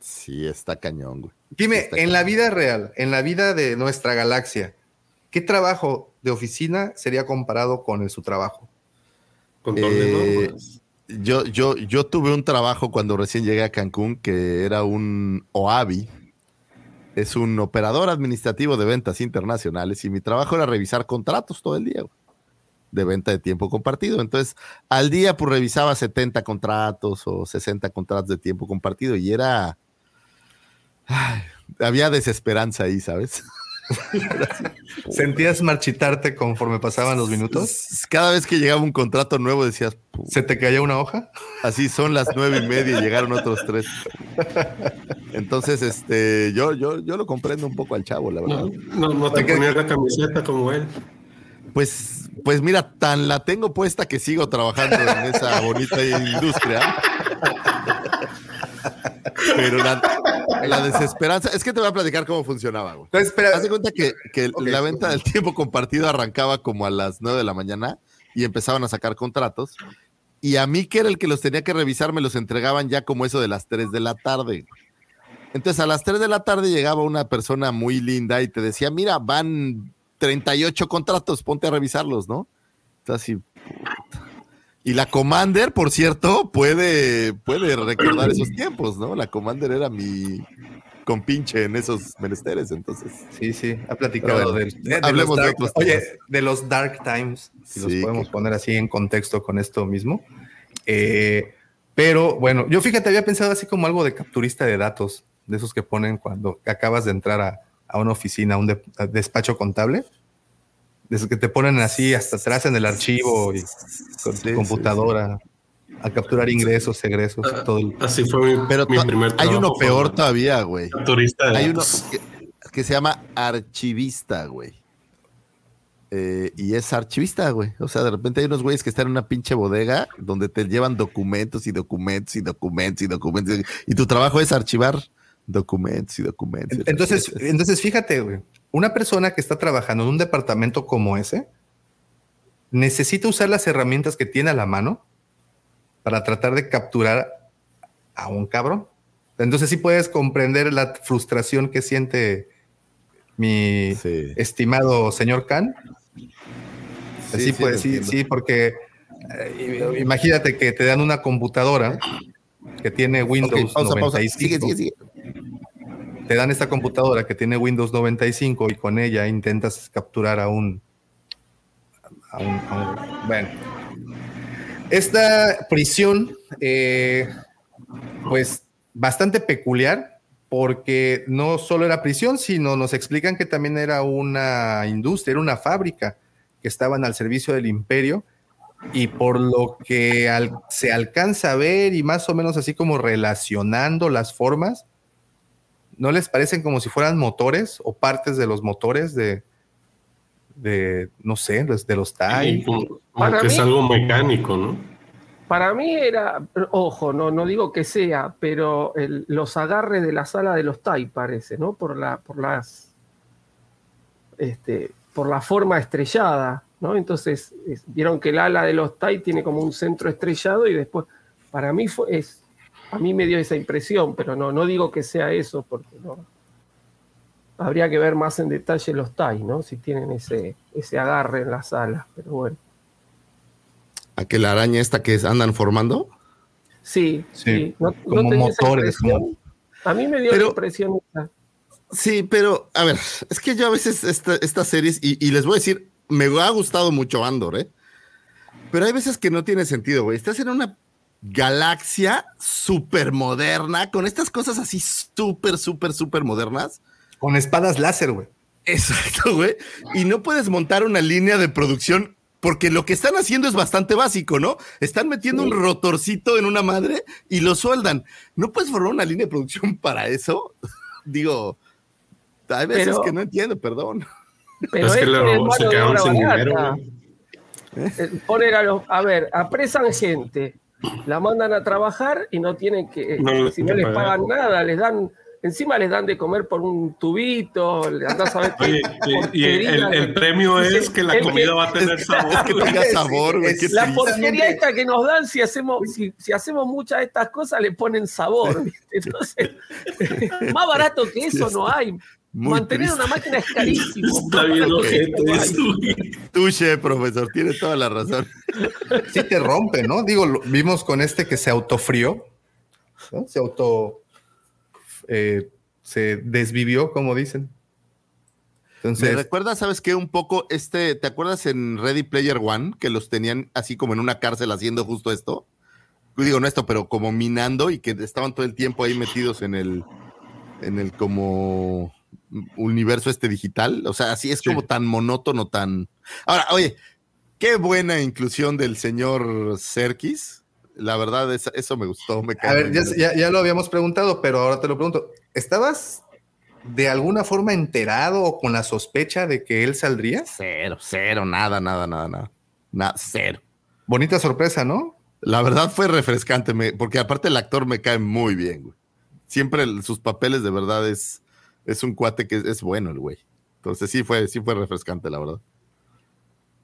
D: Sí, está cañón, güey.
A: Dime,
D: Está
A: en la vida real, en la vida de nuestra galaxia, ¿qué trabajo de oficina sería comparado con el, su trabajo?
B: Control de
D: Eh,
B: normas.
D: Yo, yo, yo tuve un trabajo cuando recién llegué a Cancún que era un OAVI. Es un operador administrativo de ventas internacionales y mi trabajo era revisar contratos todo el día de venta de tiempo compartido. Entonces, al día pues revisaba 70 contratos o 60 contratos de tiempo compartido y era... había desesperanza ahí, ¿sabes?
A: ¿Sentías marchitarte conforme pasaban los minutos?
D: Cada vez que llegaba un contrato nuevo decías, "Pu-
A: ¿Se te caía una hoja?
D: Así son las nueve y media y llegaron otros tres. Entonces, este, yo, yo, yo lo comprendo un poco al chavo, la verdad.
B: No, no, no te ponías la camiseta como él.
D: Pues, pues mira, tan la tengo puesta que sigo trabajando en esa bonita industria. Pero la, la desesperanza, es que te voy a platicar cómo funcionaba, güey.
A: Entonces, espera,
D: Haz de cuenta que, que la venta del tiempo compartido arrancaba como a las 9 de la mañana y empezaban a sacar contratos. Y a mí, que era el que los tenía que revisar, me los entregaban ya como eso de las 3 de la tarde. Entonces, a las 3 de la tarde llegaba una persona muy linda y te decía, mira, van 38 contratos, ponte a revisarlos, ¿no? Entonces, así, puta. Y la Commander, por cierto, puede, puede recordar esos tiempos, ¿no? La Commander era mi compinche en esos menesteres, entonces.
A: sí, sí, ha platicado
D: bueno,
A: de, de- de
D: hablemos
A: los
D: de
A: dark-
D: otros
A: Oye,
D: temas.
A: de los dark times, si los podemos
D: que-
A: poner así en contexto con esto mismo. Eh, pero bueno, yo fíjate, había pensado así como algo de capturista de datos, de esos que ponen cuando acabas de entrar a, a una oficina, a un despacho contable. De esos que te ponen así hasta atrás en el archivo y con
D: Sí,
A: tu
D: sí,
A: computadora a capturar ingresos, egresos, todo el-
B: Así fue mi,
D: Pero
B: mi
D: to-
B: primer
D: hay uno peor todavía, güey.
B: Turista
D: Hay uno que, que se llama archivista, güey. Eh, y es archivista, güey. O sea, de repente hay unos güeyes que están en una pinche bodega donde te llevan documentos y documentos y documentos y documentos. Y tu trabajo es archivar documentos y documentos.
A: Entonces,
D: documentos.
A: entonces fíjate, güey, una persona que está trabajando en un departamento como ese necesita usar las herramientas que tiene a la mano para tratar de capturar a un cabrón. Entonces sí puedes comprender la frustración que siente mi
D: Sí.
A: estimado señor Khan.
D: Sí,
A: Sí,
D: sí,
A: pues, sí, porque eh, imagínate que te dan una computadora que tiene Windows
D: pausa, pausa.
A: 95
D: Sigue, sigue, sigue.
A: Te dan esta computadora que tiene Windows 95 y con ella intentas capturar a un, bueno. Esta prisión, eh, pues bastante peculiar, porque no solo era prisión, sino nos explican que también era una industria, era una fábrica que estaban al servicio del imperio y por lo que se alcanza a ver y más o menos así como relacionando las formas, ¿no les parecen como si fueran motores o partes de los motores de, de no sé, de los
B: Sí,
A: TIE?
B: como, como
C: Para
B: que es
C: mí-
B: algo mecánico, ¿no?
C: Para mí era, ojo, no, no digo que sea, pero el- los agarres de la sala de los TAI parece, ¿no? Por la, por las, este, por la forma estrellada, ¿no? Entonces, es- vieron que el ala de los TAI tiene como un centro estrellado y después, para mí fue, es, a mí me dio esa impresión, pero no, no digo que sea eso, porque no. Habría que ver más en detalle los TAI, ¿no? Si tienen ese, ese agarre en las alas, pero bueno.
D: ¿A que la araña esta que andan formando?
C: Sí,
A: Sí,
C: sí. No,
A: como motores, como-
C: A mí me dio
D: Pero-
C: la impresión esa.
D: Sí, pero a ver, es que yo a veces esta- estas series, y, y les voy a decir, me ha gustado mucho Andor, ¿eh? Pero hay veces que no tiene sentido, güey. Estás en una galaxia súper moderna, con estas cosas así súper, súper, súper modernas.
A: Con espadas láser, güey.
D: Exacto, güey. Y no puedes montar una línea de producción porque lo que están haciendo es bastante básico, ¿no? Están metiendo
C: Sí.
D: un rotorcito en una madre y lo sueldan. ¿No puedes formar una línea de producción para eso? Digo, hay veces
C: Pero-
D: que no entiendo, perdón.
C: Pero
B: es que
C: mano
B: se quedaron sin dinero. güey.
C: Eh, Poner a los, a ver, apresan gente, la mandan a trabajar y no tienen que,
B: No
C: si no les pagan nada, les dan, encima les dan de comer por un tubito, le andás a ver qué
B: Oye, y, y el, el- el premio es que la comida
C: que-
B: va a tener sabor.
D: Que tenga sabor,
A: es
D: qué
C: La porquería esta que nos dan, si hacemos, si, si hacemos muchas de estas cosas, le ponen sabor. ¿viste? Entonces, más barato que eso no hay. Mantener una máquina es carísimo.
B: Está bien güey.
D: Tuche, profesor, tiene toda la razón.
A: Sí te rompe, ¿no? Digo, lo- vimos con este que se autofrió, ¿no? Se auto... eh, se desvivió, como dicen.
D: Me
A: Entonces,
D: recuerda, ¿sabes qué? Un poco este, ¿te acuerdas en Ready Player One que los tenían así como en una cárcel haciendo justo esto? Digo, no esto, pero como minando y que estaban todo el tiempo ahí metidos en el, en el como universo este digital. O sea, así es
B: Sí.
D: como tan monótono, tan. Ahora, oye, qué buena inclusión del señor Serkis. La verdad, es- eso me gustó. Me
A: a ver, ya, ya- ya lo habíamos preguntado, pero ahora te lo pregunto. ¿Estabas de alguna forma enterado o con la sospecha de que él saldría?
D: Cero, cero, nada, nada, nada, nada. Nada, cero.
A: Bonita sorpresa, ¿no?
D: La verdad fue refrescante, me- porque aparte el actor me cae muy bien, güey. Siempre sus papeles de verdad es, es un cuate que es, es bueno el güey. Entonces sí fue, sí fue refrescante, la verdad.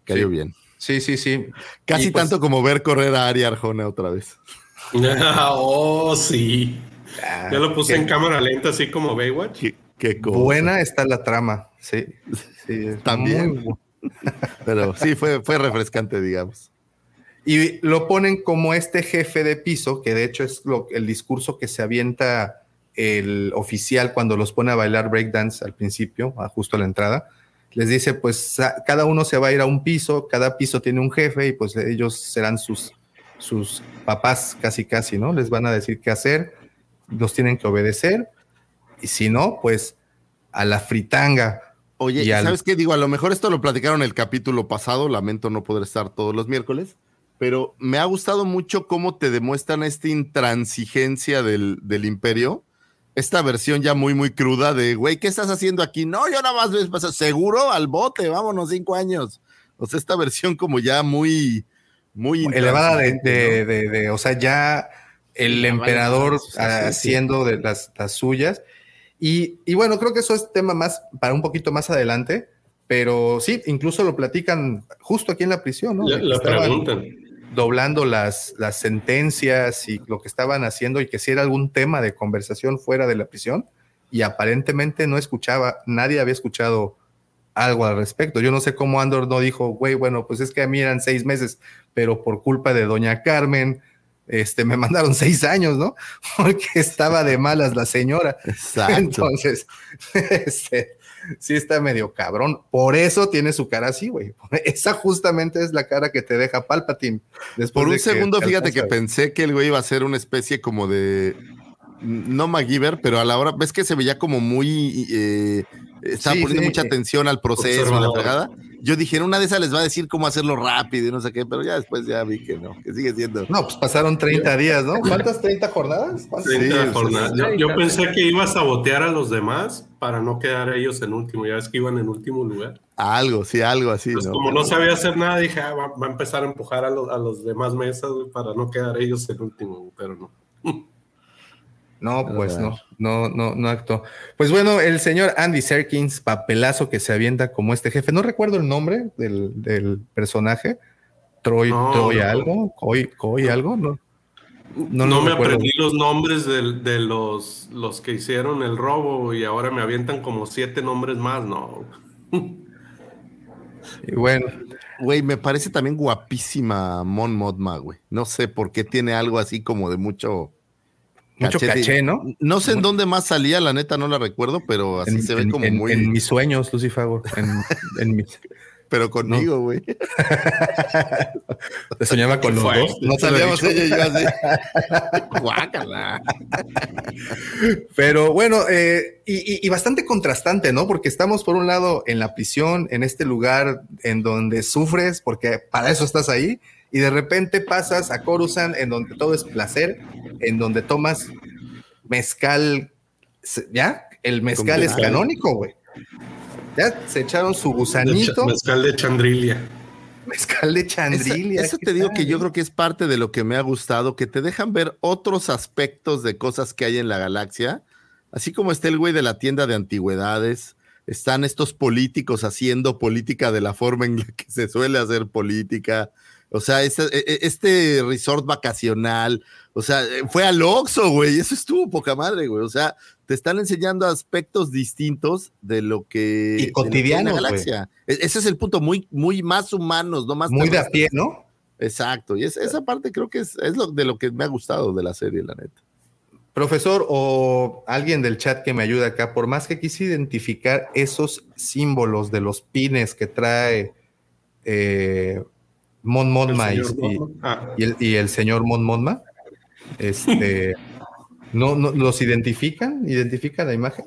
D: Cayó
A: Sí.
D: bien.
A: Sí, sí, sí.
D: Casi
A: pues,
D: tanto como ver correr a Ari Arjona otra vez.
B: oh, sí.
A: ah,
B: Ya lo puse
A: qué
B: en cámara lenta, así como Baywatch.
D: Qué, qué cosa.
A: Buena está la trama, sí. sí
D: También.
A: muy
D: Pero sí fue, fue refrescante, digamos.
A: Y lo ponen como este jefe de piso, que de hecho es lo, el discurso que se avienta el oficial cuando los pone a bailar breakdance al principio, justo a la entrada. Les dice, pues cada uno se va a ir a un piso, cada piso tiene un jefe y pues ellos serán sus, sus papás casi casi, ¿no? Les van a decir qué hacer, los tienen que obedecer y si no, pues a la fritanga.
D: Oye,
A: Y
D: ¿y
A: al-
D: ¿sabes qué? Digo, a lo mejor esto lo platicaron el capítulo pasado, lamento no poder estar todos los miércoles, pero me ha gustado mucho cómo te demuestran esta intransigencia del, del imperio, esta versión ya muy, muy cruda de, güey, ¿qué estás haciendo aquí? No, yo nada más ves, pasa- seguro al bote, vámonos cinco años. O sea, esta versión como ya muy, muy
A: elevada de, de- de- de- o sea, ya el emperador
D: sí.
A: haciendo de las, las suyas. Y, y bueno, creo que eso es tema más para un poquito más adelante, pero sí, incluso lo platican justo aquí en la prisión, ¿no?
B: Le
A: estaban
B: preguntan.
A: Doblando las, las sentencias y lo que estaban haciendo y que si era algún tema de conversación fuera de la prisión y aparentemente no escuchaba, nadie había escuchado algo al respecto. Yo no sé cómo Andor no dijo, güey, bueno, pues es que a mí eran seis meses, pero por culpa de doña Carmen, este, me mandaron seis años, ¿no? Porque estaba de malas la señora.
D: Exacto.
A: Entonces, este, sí está medio cabrón. Por eso tiene su cara así, güey. Esa justamente es la cara que te deja Palpatine.
D: Por un
A: de que
D: segundo,
A: te
D: fíjate que pensé que el güey iba a ser una especie como de. No MacGyver, pero a la hora. ¿Ves que se veía como muy. eh, estaba
A: Sí,
D: poniendo
A: sí.
D: mucha atención al proceso, a la fregada? Yo dije, en una de esas les va a decir cómo hacerlo rápido y no sé qué, pero ya después ya vi que no, que sigue siendo.
A: No, pues pasaron 30 días, ¿no? ¿Cuántas 30 jornadas? ¿Cuántas?
B: 30
D: Sí,
B: jornadas.
C: sí,
B: Yo,
C: sí.
B: yo pensé que iba a sabotear a los demás para no quedar ellos en último. Ya ves que iban en último lugar.
D: Algo, sí, algo así,
B: Entonces,
D: ¿no?
B: como no sabía hacer nada, dije, ah, va, va a empezar a empujar a, los- a los demás mesas para no quedar ellos en último, pero no.
A: No, pues no, no, no, no actuó. Pues bueno, el señor Andy Serkins, papelazo que se avienta como este jefe. No recuerdo el nombre del, del personaje. Troy,
B: No,
A: Troy
B: no.
A: algo, Coy, Coy algo, ¿no?
B: No, me
A: recuerdo.
B: aprendí los nombres de, los, los que hicieron el robo y ahora me avientan como siete nombres más, no.
A: Y bueno,
D: Güey, me parece también guapísima Mon Modma, güey. No sé por qué tiene algo así como de mucho.
A: Mucho caché, ¿no?
D: No sé en dónde más salía, la neta no la recuerdo, pero así
A: En,
D: se ve
A: en-
D: como
A: en-
D: muy.
A: en mis sueños, Lucifago. En, mis-
D: pero conmigo, güey.
A: te soñaba con
B: ¿Qué
A: los dos. No salíamos ella y yo así.
D: Guácala.
A: Pero bueno, eh, y, y- y bastante contrastante, ¿no? Porque estamos por un lado en la prisión, en este lugar en donde sufres, porque para eso estás ahí, y de repente pasas a Coruscant, en donde todo es placer, en donde tomas mezcal, ¿ya? El mezcal es canónico, güey. Ya se echaron su gusanito,
B: mezcal de chandrilia.
A: mezcal de chandrilia.
D: eso
A: ¿qué
D: te digo
A: tal?
D: que yo creo que es parte de lo que me ha gustado, que te dejan ver otros aspectos de cosas que hay en la galaxia, así como está el güey de la tienda de antigüedades, están estos políticos haciendo política de la forma en la que se suele hacer política. O sea, este, e, e, este resort vacacional, o sea, fue al Oxxo, güey, eso estuvo poca madre, güey. O sea, te están enseñando aspectos distintos de lo que...
A: Y cotidiano,
D: la galaxia. E, ese es el punto, muy, muy más humanos, no más...
A: Muy de a pie, ¿no?
D: Exacto, y esa parte creo que es, es lo, de lo que me ha gustado de la serie, la neta.
A: Profesor o alguien del chat que me ayude acá, por más que quise identificar esos símbolos de los pines que trae eh, Mon Monma ah. y, el, y, el, señor Mon Monma, este, ¿no, ¿no, los identifican? ¿Identifican la imagen?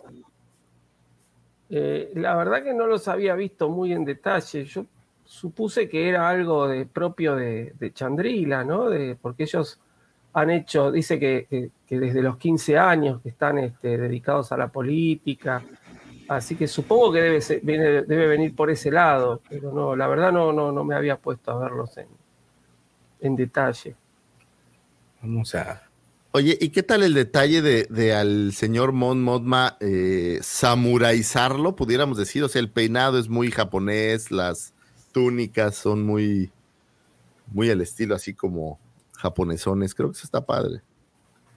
C: Eh, la verdad que no los había visto muy en detalle. Yo supuse que era algo de, propio de, de Chandrila, ¿no? De, porque ellos han hecho, dice que, desde los 15 años que están este, dedicados a la política, así que supongo que debe, debe venir por ese lado, pero no, la verdad no, no, no me había puesto a verlos en, detalle.
A: Vamos a...
D: Oye, ¿y qué tal el detalle de, al señor Mon Modma eh, samuraizarlo, pudiéramos decir? O sea, el peinado es muy japonés, las túnicas son muy, muy al estilo así como japonesones. Creo que eso está padre.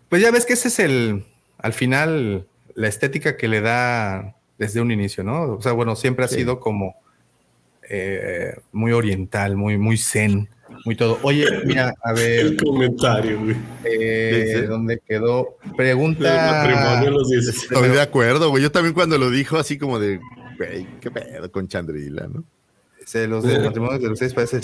A: Pues ya ves que ese es el, al final, la estética que le da desde un inicio, ¿no? O sea, bueno, siempre ha sido como eh, muy oriental, muy, muy zen, muy todo. Oye, mira, a ver.
B: El comentario, güey.
A: Eh, ¿Dónde quedó? Pregunta.
D: Estoy de acuerdo, güey. Yo también cuando lo dijo, así como de, güey, qué pedo con Chandrila, ¿no?
A: Se los de matrimonios de los seis parece.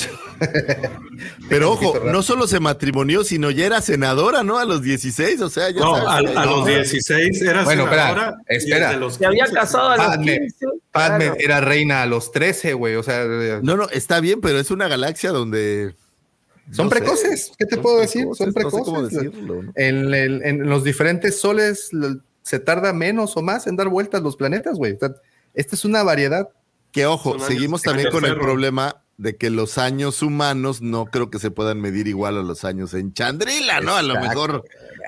D: Pero ojo, no solo se matrimonió, sino ya era senadora, ¿no? A los 16, o sea, ya
B: No, a, los 16 era
A: bueno, senadora. Espera, espera.
C: Se había casado a los
A: Padme, 15. Padme era reina a los 13, güey, o sea.
D: No, no, está bien, pero es una galaxia donde.
A: Son no precoces, sé, ¿qué te son puedo decir? Son precoces. No sé cómo decirlo, ¿no? en, los diferentes soles se tarda menos o más en dar vueltas los planetas, güey. O sea, esta es una variedad
D: que ojo, seguimos también con el problema de que los años humanos no creo que se puedan medir igual a los años en Chandrila, ¿no? A lo mejor.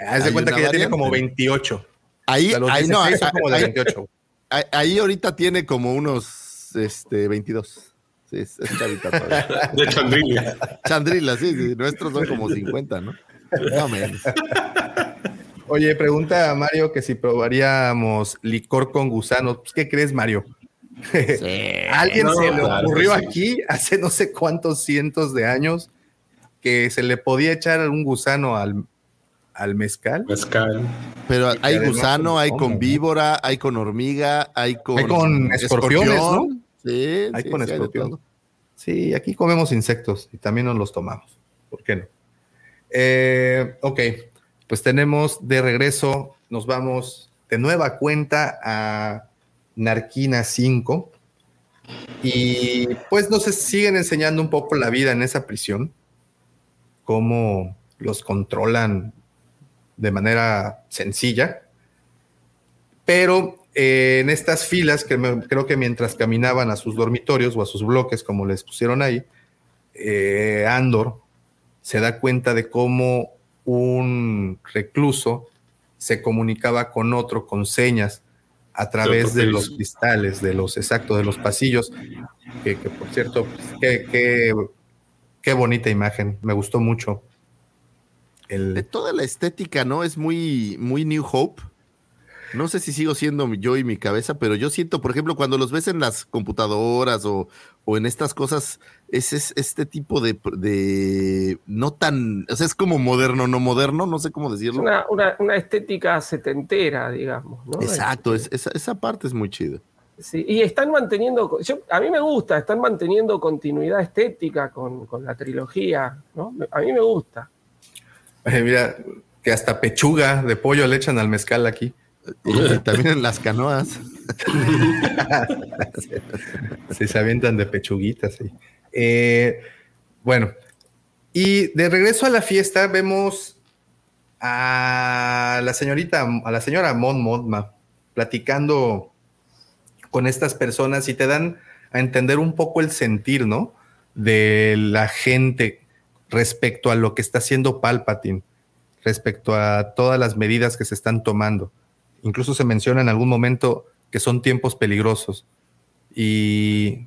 A: Haz de cuenta que ya tiene como 28.
D: Ahí, ahí no, ahí, como de 28. Ahí, ahí, ahorita tiene como unos este, 22. Sí, es, es
B: De Chandrila.
D: Chandrila, sí, sí, Nuestros son como 50, ¿no? No menos.
A: Oye, pregunta a Mario que si probaríamos licor con gusanos. ¿Qué crees, Mario? Alguien se le ocurrió aquí hace no sé cuántos cientos de años que se le podía echar un gusano al, al mezcal.
B: Mezcal.
D: Pero hay gusano, hay con víbora, hay con hormiga, hay con,
A: hay con escorpiones, ¿no?
D: Sí,
A: hay con sí, escorpiones. Sí, aquí comemos insectos y también nos los tomamos. ¿Por qué no? Eh, ok, pues tenemos de regreso, nos vamos de nueva cuenta a Narquina 5. Y pues nos siguen enseñando un poco la vida en esa prisión, cómo los controlan de manera sencilla. Pero eh, en estas filas, que creo que mientras caminaban a sus dormitorios o a sus bloques, como les pusieron ahí, eh, Andor se da cuenta de cómo un recluso se comunicaba con otro con señas a través de los cristales, de los exactos, de los pasillos, que, por cierto, pues, qué, bonita imagen, me gustó mucho.
D: El... Toda la estética, ¿no? Es muy, muy New Hope. No sé si sigo siendo yo y mi cabeza, pero yo siento, por ejemplo, cuando los ves en las computadoras o, en estas cosas, es, este tipo de, no tan, o sea, es como moderno, no moderno, no sé cómo decirlo.
C: Una, estética setentera, digamos. ¿no?
D: Exacto, este esa, esa, parte es muy chida.
C: Sí, y están manteniendo, yo, a mí me gusta, están manteniendo continuidad estética con, la trilogía, ¿no? A mí me gusta.
A: mira, que hasta pechuga de pollo le echan al mezcal aquí.
D: Y también en las canoas.
A: se avientan de pechuguitas. Eh, bueno, y de regreso a la fiesta vemos a la señorita, a la señora Mon Modma platicando con estas personas y te dan a entender un poco el sentir, ¿no? De la gente respecto a lo que está haciendo Palpatine, respecto a todas las medidas que se están tomando. Incluso se menciona en algún momento que son tiempos peligrosos. Y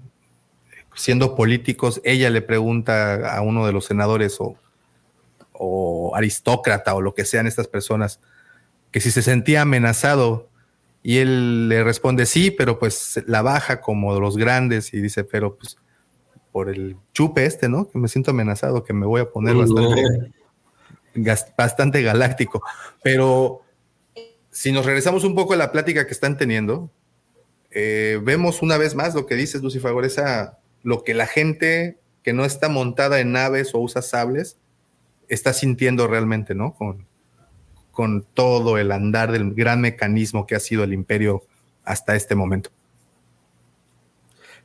A: siendo políticos, ella le pregunta a uno de los senadores o, o aristócrata o lo que sean estas personas, que si se sentía amenazado y él le responde sí, pero pues la baja como los grandes y dice, pero pues por el chupe este, ¿no? Que me siento amenazado, que me voy a poner bastante, bastante galáctico. Pero si nos regresamos un poco a la plática que están teniendo, eh, vemos una vez más lo que dices, Lucifer, esa, lo que la gente que no está montada en naves o usa sables está sintiendo realmente, ¿no? Con, con todo el andar del gran mecanismo que ha sido el imperio hasta este momento.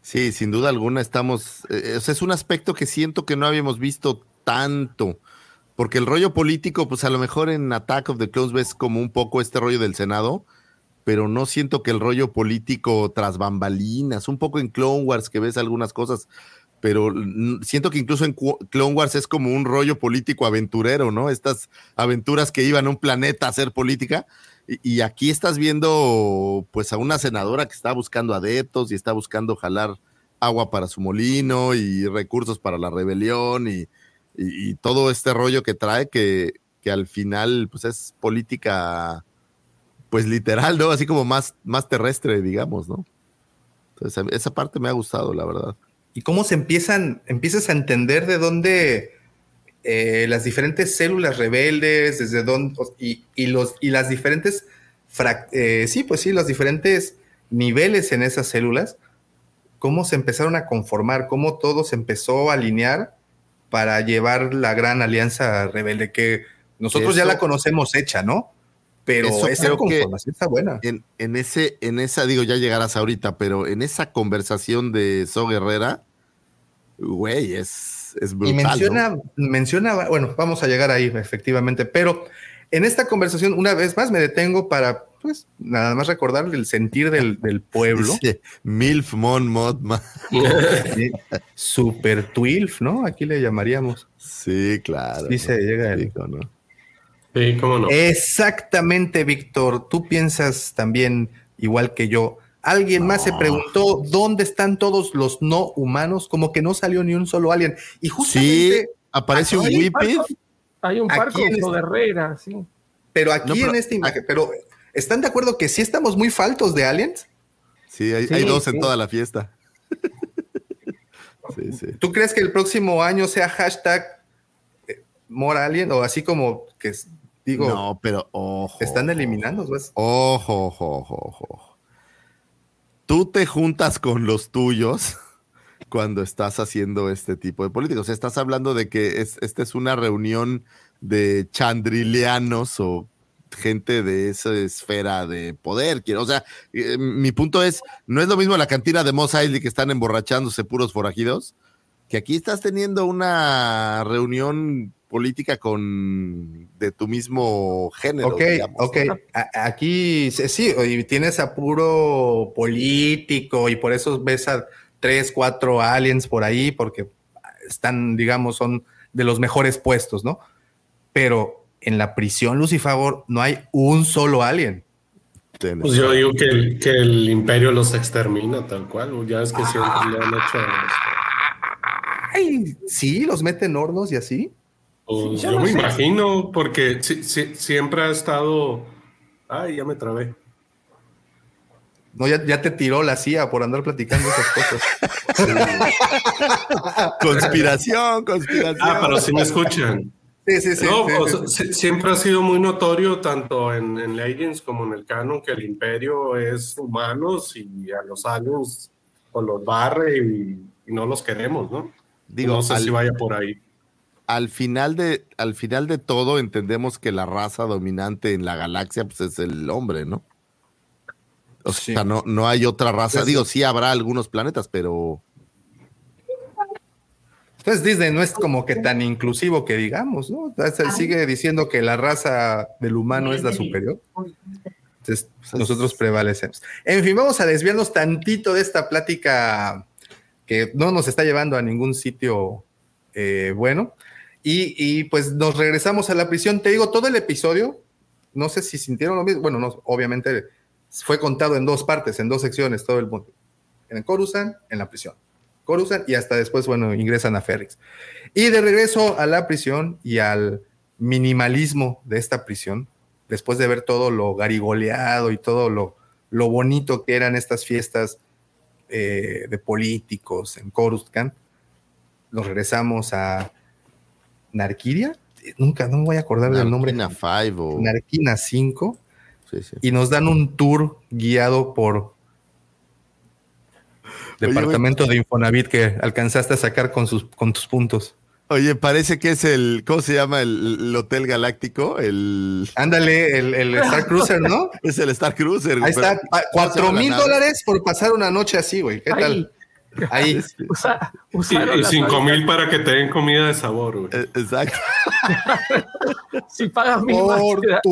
D: Sí, sin duda alguna estamos, eh, es un aspecto que siento que no habíamos visto tanto, porque el rollo político, pues a lo mejor en Attack of the Clones ves como un poco este rollo del Senado, pero no siento que el rollo político tras bambalinas, un poco en Clone Wars que ves algunas cosas, pero siento que incluso en Clone Wars es como un rollo político aventurero, ¿no? Estas aventuras que iban a un planeta a hacer política. Y, aquí estás viendo, pues, a una senadora que está buscando adeptos y está buscando jalar agua para su molino y recursos para la rebelión y, todo este rollo que trae que, que, al final, pues, es política, pues, literal, ¿no? Así como más, más terrestre, digamos, ¿no? Entonces, esa parte me ha gustado, la verdad
A: y cómo se empiezan, empiezas a entender de dónde eh, las diferentes células rebeldes, desde dónde, y, los, y las diferentes, eh, sí, pues sí, los diferentes niveles en esas células, cómo se empezaron a conformar, cómo todo se empezó a alinear para llevar la gran alianza rebelde, que nosotros ya la conocemos hecha, ¿no? Pero esa conformación está buena.
D: En, en, ese, en esa, digo, ya llegarás ahorita, pero en esa conversación de So Guerrera, güey, es, es brutal.
A: Y menciona, menciona, bueno, vamos a llegar ahí, efectivamente, pero en esta conversación, una vez más, me detengo para, pues, nada más recordar el sentir del, pueblo.
D: Milf Mon Modma.
A: Super Twilf, ¿no? Aquí le llamaríamos.
D: Sí, claro.
A: Sí, se llega el.
B: ¿no? Sí, cómo no.
A: Exactamente, Víctor. Tú piensas también, igual que yo, Alguien más se preguntó dónde están todos los no humanos, como que no salió ni un solo alien. Y justamente.
D: Sí, aparece un Whippet.
C: Hay un parco de Herrera, sí.
A: Pero aquí en esta imagen, pero ¿están de acuerdo que sí estamos muy faltos de aliens?
D: Sí, hay, dos en toda la fiesta.
A: sí, sí. ¿Tú crees que el próximo año sea hashtag eh, more alien o así como que digo?
D: No, pero ojo.
A: Están eliminando, ¿ves?
D: Ojo, ojo, ojo, ojo tú te juntas con los tuyos cuando estás haciendo este tipo de política. O sea, estás hablando de que esta es una reunión de chandrilianos o gente de esa esfera de poder. O sea, eh, mi punto es, no es lo mismo la cantina de Moss Eisley que están emborrachándose puros forajidos, que aquí estás teniendo una reunión política con de tu mismo género.
A: Ok, ok. aquí sí, y tienes apuro político y por eso ves a tres, cuatro aliens por ahí, porque están, digamos, son de los mejores puestos, ¿no? Pero en la prisión Lucifagor no hay un solo alien.
B: Pues yo digo que el, que el imperio los extermina tal cual, ya es que siempre le han hecho...
A: Ay, sí, los meten hornos y así.
B: Pues yo me imagino, porque siempre ha estado. Ay, ya me trabé.
A: No, ya, te tiró la CIA por andar platicando esas cosas.
D: conspiración, conspiración.
B: Ah, pero si me escuchan.
A: Sí, sí, sí.
B: No, siempre ha sido muy notorio, tanto en, en Legends como en el canon, que el imperio es humanos y a los aliens o los barre y, no los queremos, ¿no? Digo, no sé si vaya por ahí
D: al final de, al final de todo entendemos que la raza dominante en la galaxia pues, es el hombre, ¿no? O sea, no, no hay otra raza. Digo, sí habrá algunos planetas, pero.
A: Entonces Disney no es como que tan inclusivo que digamos, ¿no? Sigue diciendo que la raza del humano es la superior. Entonces nosotros prevalecemos. En fin, vamos a desviarnos tantito de esta plática que no nos está llevando a ningún sitio eh, bueno. Y, pues nos regresamos a la prisión. Te digo, todo el episodio, no sé si sintieron lo mismo. Bueno, no, obviamente fue contado en dos partes, en dos secciones, todo el mundo. En Coruscant, en la prisión. Coruscant y hasta después, bueno, ingresan a Ferrix. Y de regreso a la prisión y al minimalismo de esta prisión, después de ver todo lo garigoleado y todo lo, lo bonito que eran estas fiestas eh, de políticos en Coruscant, nos regresamos a Narquiria. Nunca, no me voy a acordar del nombre.
D: Narquina 5 o...
A: Narquina 5.
D: Sí, sí.
A: Y nos dan un tour guiado por
D: Oye,
A: departamento de Infonavit que alcanzaste a sacar con, sus, con tus puntos.
D: Oye, parece que es el, ¿cómo se llama el, el Hotel Galáctico? El,
A: Ándale, el, el Star Cruiser, ¿no?
D: es el Star Cruiser.
A: Ahí está, cuatro mil dólares por pasar una noche así, güey. ¿Qué tal? Ahí.
C: Usa-
B: Y, y
C: las
B: cinco mil
C: habitaciones.
B: para que te den comida de sabor, güey.
D: Eh, Exacto,
C: Si pagas mil más,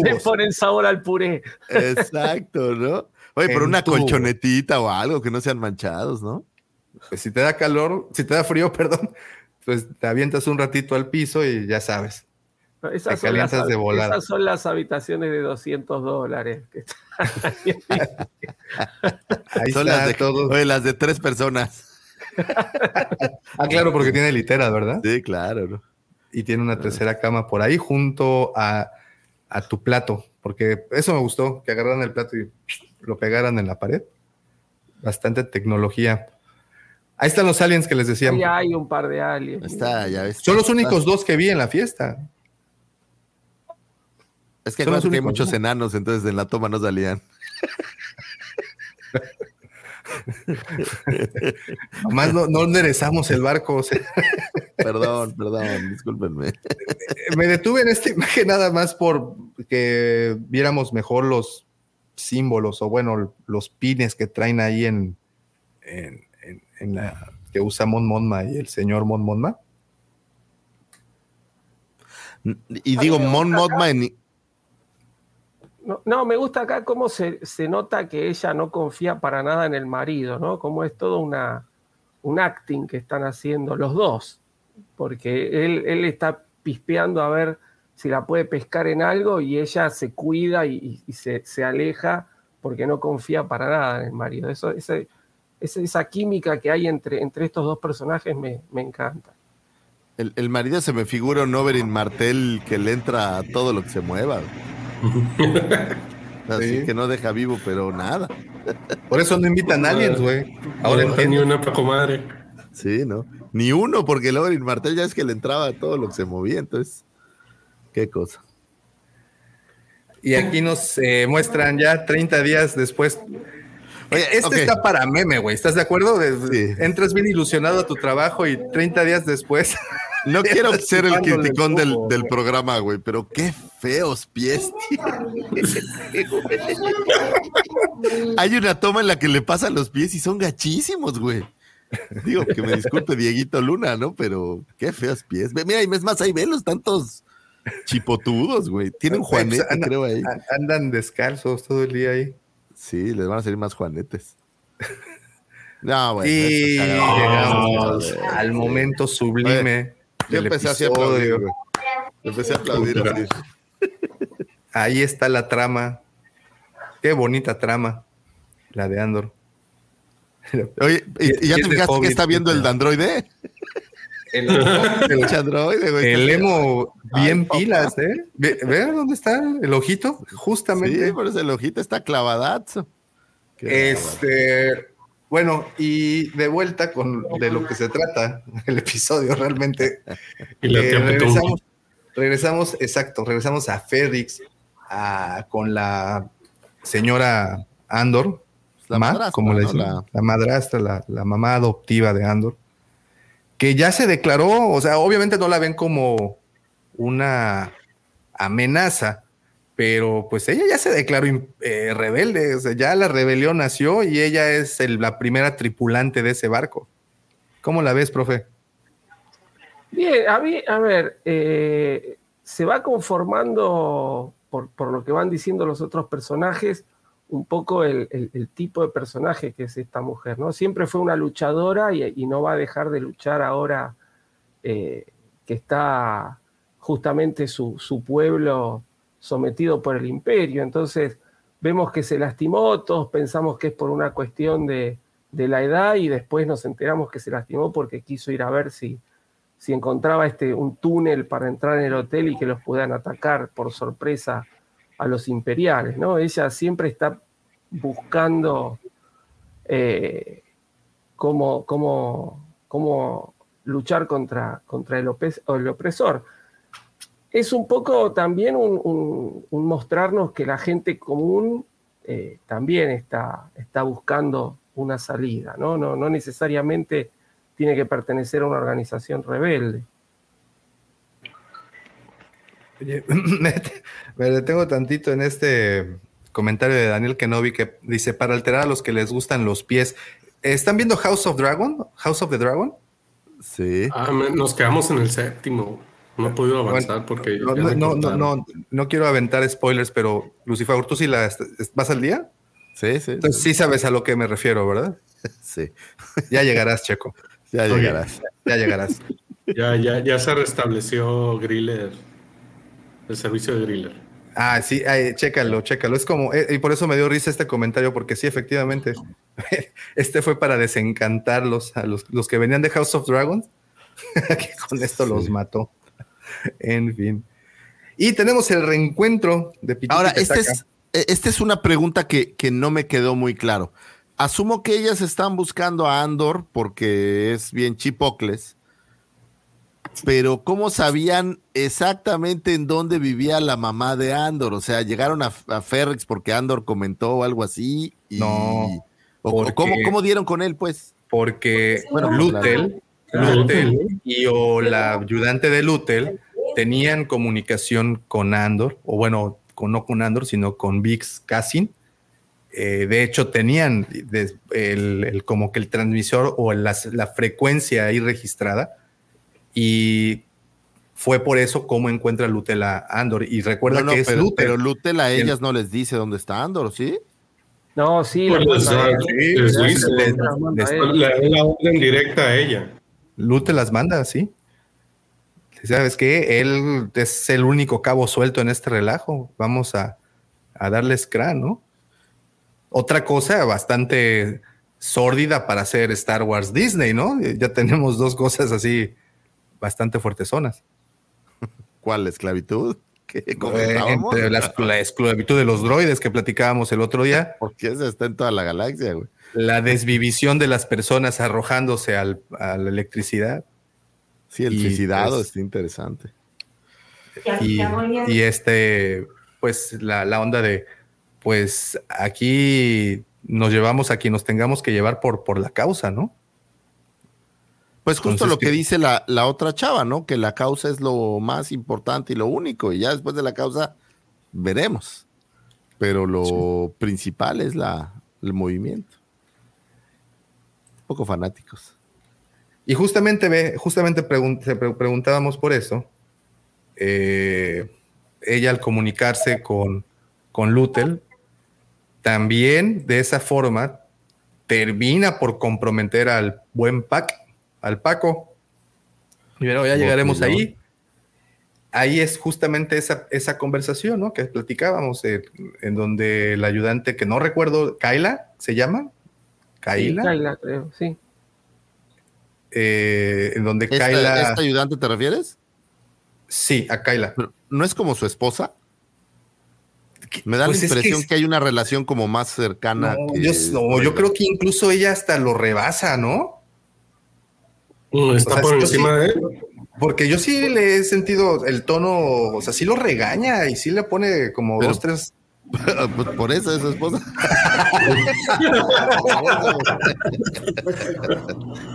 C: te, ponen sabor al puré.
D: exacto, ¿no? Oye, pero
A: En
D: una
A: tubo.
D: colchonetita o algo que no sean manchados, ¿no?
A: Pues si te da calor, si te da frío, perdón, pues te avientas un ratito al piso y ya sabes.
C: Esas, son las,
A: de
C: esas son las habitaciones de 200 dólares. que ahí.
D: Son las de,
A: todo.
D: oye, las de tres personas.
A: Ah, claro, porque tiene literas, ¿verdad?
D: Sí, claro, ¿no?
A: Y tiene una tercera cama por ahí junto a, a tu plato, porque eso me gustó, que agarraran el plato y lo pegaran en la pared. Bastante tecnología. Ahí están los aliens que les decía.
C: Ahí hay un par de aliens.
D: Está, ya ves.
A: Son los únicos dos que vi en la fiesta.
D: Es que que hay
A: únicos,
D: muchos
A: ¿no?
D: enanos, entonces en la toma no salían.
A: Más no, no enderezamos el barco. o sea,
D: Perdón, perdón, discúlpenme.
A: me detuve en esta imagen nada más por que viéramos mejor los símbolos o bueno, los pines que traen ahí en, en, en- en la que usa Mon Monma y el señor Mon Monma.
D: Y digo, Mon Mothma en,
C: No, me gusta acá cómo se, se nota que ella no confía para nada en el marido, ¿no? Como es todo una, un acting que están haciendo los dos. Porque él, él está pispeando a ver si la puede pescar en algo y ella se cuida y, se, se aleja porque no confía para nada en el marido. Eso, esa, esa química que hay entre, entre estos dos personajes me, me encanta.
D: el, el marido se me figura un Oberyn Martel que le entra a todo lo que se mueva. Así
A: Sí.
D: que no deja vivo, pero nada.
A: Por eso no invitan aliens, güey. Ahora
B: no ni una pa' comadre.
D: Sí, ¿no? Ni uno, porque el Oberyn Martel ya es que le entraba a todo lo que se movía, entonces. Qué cosa.
A: Y aquí nos eh, muestran ya 30 días después.
D: Oye,
A: este está para meme, güey. ¿Estás de acuerdo? De-
D: Sí.
A: Entras bien ilusionado a tu trabajo y 30 días después.
D: No quiero ser el criticón del, del programa, güey, pero qué feos pies tiene. Hay una toma en la que le pasan los pies y son gachísimos, güey. Digo, que me disculpe Dieguito Luna, ¿no? Pero qué feos pies. Mira, y es más, ahí ven los tantos chipotudos, güey. Tienen juanete,
A: Andan-
D: creo, ahí.
A: Andan descalzos todo el día ahí.
D: Sí, les van a salir más juanetes. No,
A: llegamos al momento sublime
D: Yo empecé así a aplaudir. Empecé a aplaudir así.
A: Ahí está la trama. Qué bonita trama. La de Andor.
D: Oye, ¿y, y ya te
A: de
D: fijaste que está viendo el
A: puta.
D: androide?
A: El,
D: El androide, güey.
A: el emo bien
D: Ay,
A: pilas, ¿eh? Ve, ve dónde está el ojito. Justamente.
D: Sí, por eso el ojito está clavadazo. Qué
A: Este, bueno, y de vuelta con de lo que se trata el episodio realmente.
B: Y la
A: eh, regresamos, regresamos, exacto, regresamos a Félix a- con la señora Andor,
D: La
A: Ma,
D: madrastra,
A: como le
D: ¿no?
A: dicen,
D: La-
A: la, madrastra, la, la mamá adoptiva de Andor, que ya se declaró, o sea, obviamente no la ven como una amenaza, pero pues ella ya se declaró eh, rebelde, o sea, ya la rebelión nació y ella es la primera tripulante de ese barco. ¿Cómo la ves, profe?
C: Bien, a mí, a ver, eh, se va conformando, por, lo que van diciendo los otros personajes, un poco el, tipo de personaje que es esta mujer, ¿no? Siempre fue una luchadora y, no va a dejar de luchar ahora eh, que está justamente su pueblo sometido por el imperio. Entonces, vemos que se lastimó, todos pensamos que es por una cuestión de, de la edad y después nos enteramos que se lastimó porque quiso ir a ver si, si encontraba este, un túnel para entrar en el hotel y que los puedan atacar por sorpresa a los imperiales, ¿no? Ella siempre está buscando eh, cómo, cómo, luchar contra, contra el, opresor. Es un poco también un, mostrarnos que la gente común eh, también está, está buscando una salida, ¿no? No, no necesariamente tiene que pertenecer a una organización rebelde.
A: me, detengo tantito en este comentario de Daniel Kenobi que dice, para alterar a los que les gustan los pies. ¿Están viendo House of Dragon? House of the Dragon?
B: Sí. Ah, nos quedamos en el séptimo. No he podido avanzar porque...
A: No, no, no, no, quiero aventar spoilers, pero Lucifer, ¿tú sí la, vas al día?
D: Sí, sí.
A: Entonces sí sabes a lo que me refiero, ¿verdad?
D: Sí.
A: Ya llegarás, Checo.
D: Ya llegarás.
A: Ya llegarás.
B: Ya, ya, ya se restableció Griller, el servicio de Griller.
A: Ah, sí, chécalo, chécalo. Es como, eh, y por eso me dio risa este comentario, porque sí, efectivamente, este fue para desencantarlos a los, los que venían de House of Dragons, que con esto los mató. en fin. Y tenemos el reencuentro de
D: Pitita Ahora, esta es, e, esta es una pregunta que, que no me quedó muy claro. Asumo que ellas están buscando a Andor porque es bien chipocles, pero ¿cómo sabían exactamente en dónde vivía la mamá de Andor? O sea, llegaron a, a Ferrix porque Andor comentó algo así.
A: no.
D: ¿cómo, dieron con él, pues?
A: Porque bueno, Lutel, y o la ayudante de Lutel tenían comunicación con Andor, o bueno, con, no con Andor, sino con Vix Cassin eh, de hecho, tenían el, como que el transmisor o la frecuencia ahí registrada y fue por eso como encuentra Lutel a Andor. Y recuerda que es
D: pero, Pero Lutel a ellas no les dice dónde está Andor, ¿sí?
C: No, sí.
B: la orden directa a ella.
A: Lutel las manda, sí. ¿Sabes qué? Él es el único cabo suelto en este relajo. Vamos a, a darles crán, ¿no? otra cosa bastante sórdida para hacer Star Wars Disney, ¿no? Ya tenemos dos cosas así bastante fuertezonas.
D: ¿Cuál? ¿La esclavitud?
A: Entre la, esclavitud de los droides que platicábamos el otro día.
D: Porque eso está en toda la galaxia, güey.
A: La desvivisión de las personas arrojándose a la electricidad.
D: Sí, el suicidado pues, está interesante.
A: Y, y, este, pues la, la onda de pues aquí nos llevamos a quien nos tengamos que llevar por, por la causa, ¿no?
D: Pues justo lo que, dice la, otra chava, ¿no? Que la causa es lo más importante y lo único, y ya después de la causa veremos. Pero lo principal es la, el movimiento. Un poco fanáticos.
A: Y justamente, ve, justamente preguntábamos por eso. Eh, ella al comunicarse con, con Lutel, también de esa forma termina por comprometer al buen Pac, al Paco. Y bueno, ya llegaremos ahí. Ahí es justamente esa, esa conversación, ¿no? Que platicábamos, eh, en donde el ayudante, que no recuerdo, Kaila, ¿se llama?
C: Kaila. Kaila, creo, sí.
A: Eh, en donde Kaila.
D: ¿Esta ayudante te refieres?
A: Sí, a Kaila.
D: ¿No es como su esposa? Me da la pues impresión que, hay una relación como más cercana.
A: yo, yo creo que incluso ella hasta lo rebasa, ¿no?
B: Está por encima de él.
A: Porque yo sí le he sentido el tono, o sea, sí lo regaña y sí le pone como dos, tres.
D: Pues por eso es su esposa.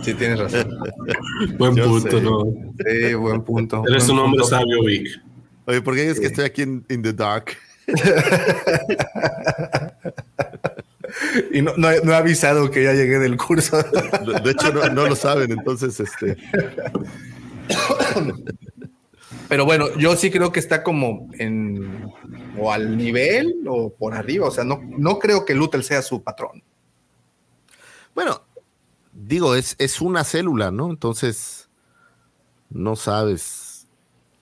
A: sí, tienes razón.
B: Buen punto, ¿no?
A: Sí, buen punto.
B: Eres un hombre sabio, Vic.
D: Oye, ¿por qué es que estoy aquí en in the dark?
A: y no, no, he avisado que ya llegué del curso.
D: de hecho, no, lo saben, entonces este.
A: Pero bueno, yo sí creo que está como en o al nivel o por arriba. O sea, no, no creo que Lutel sea su patrón.
D: Bueno, digo, es, es una célula, ¿no? Entonces, no sabes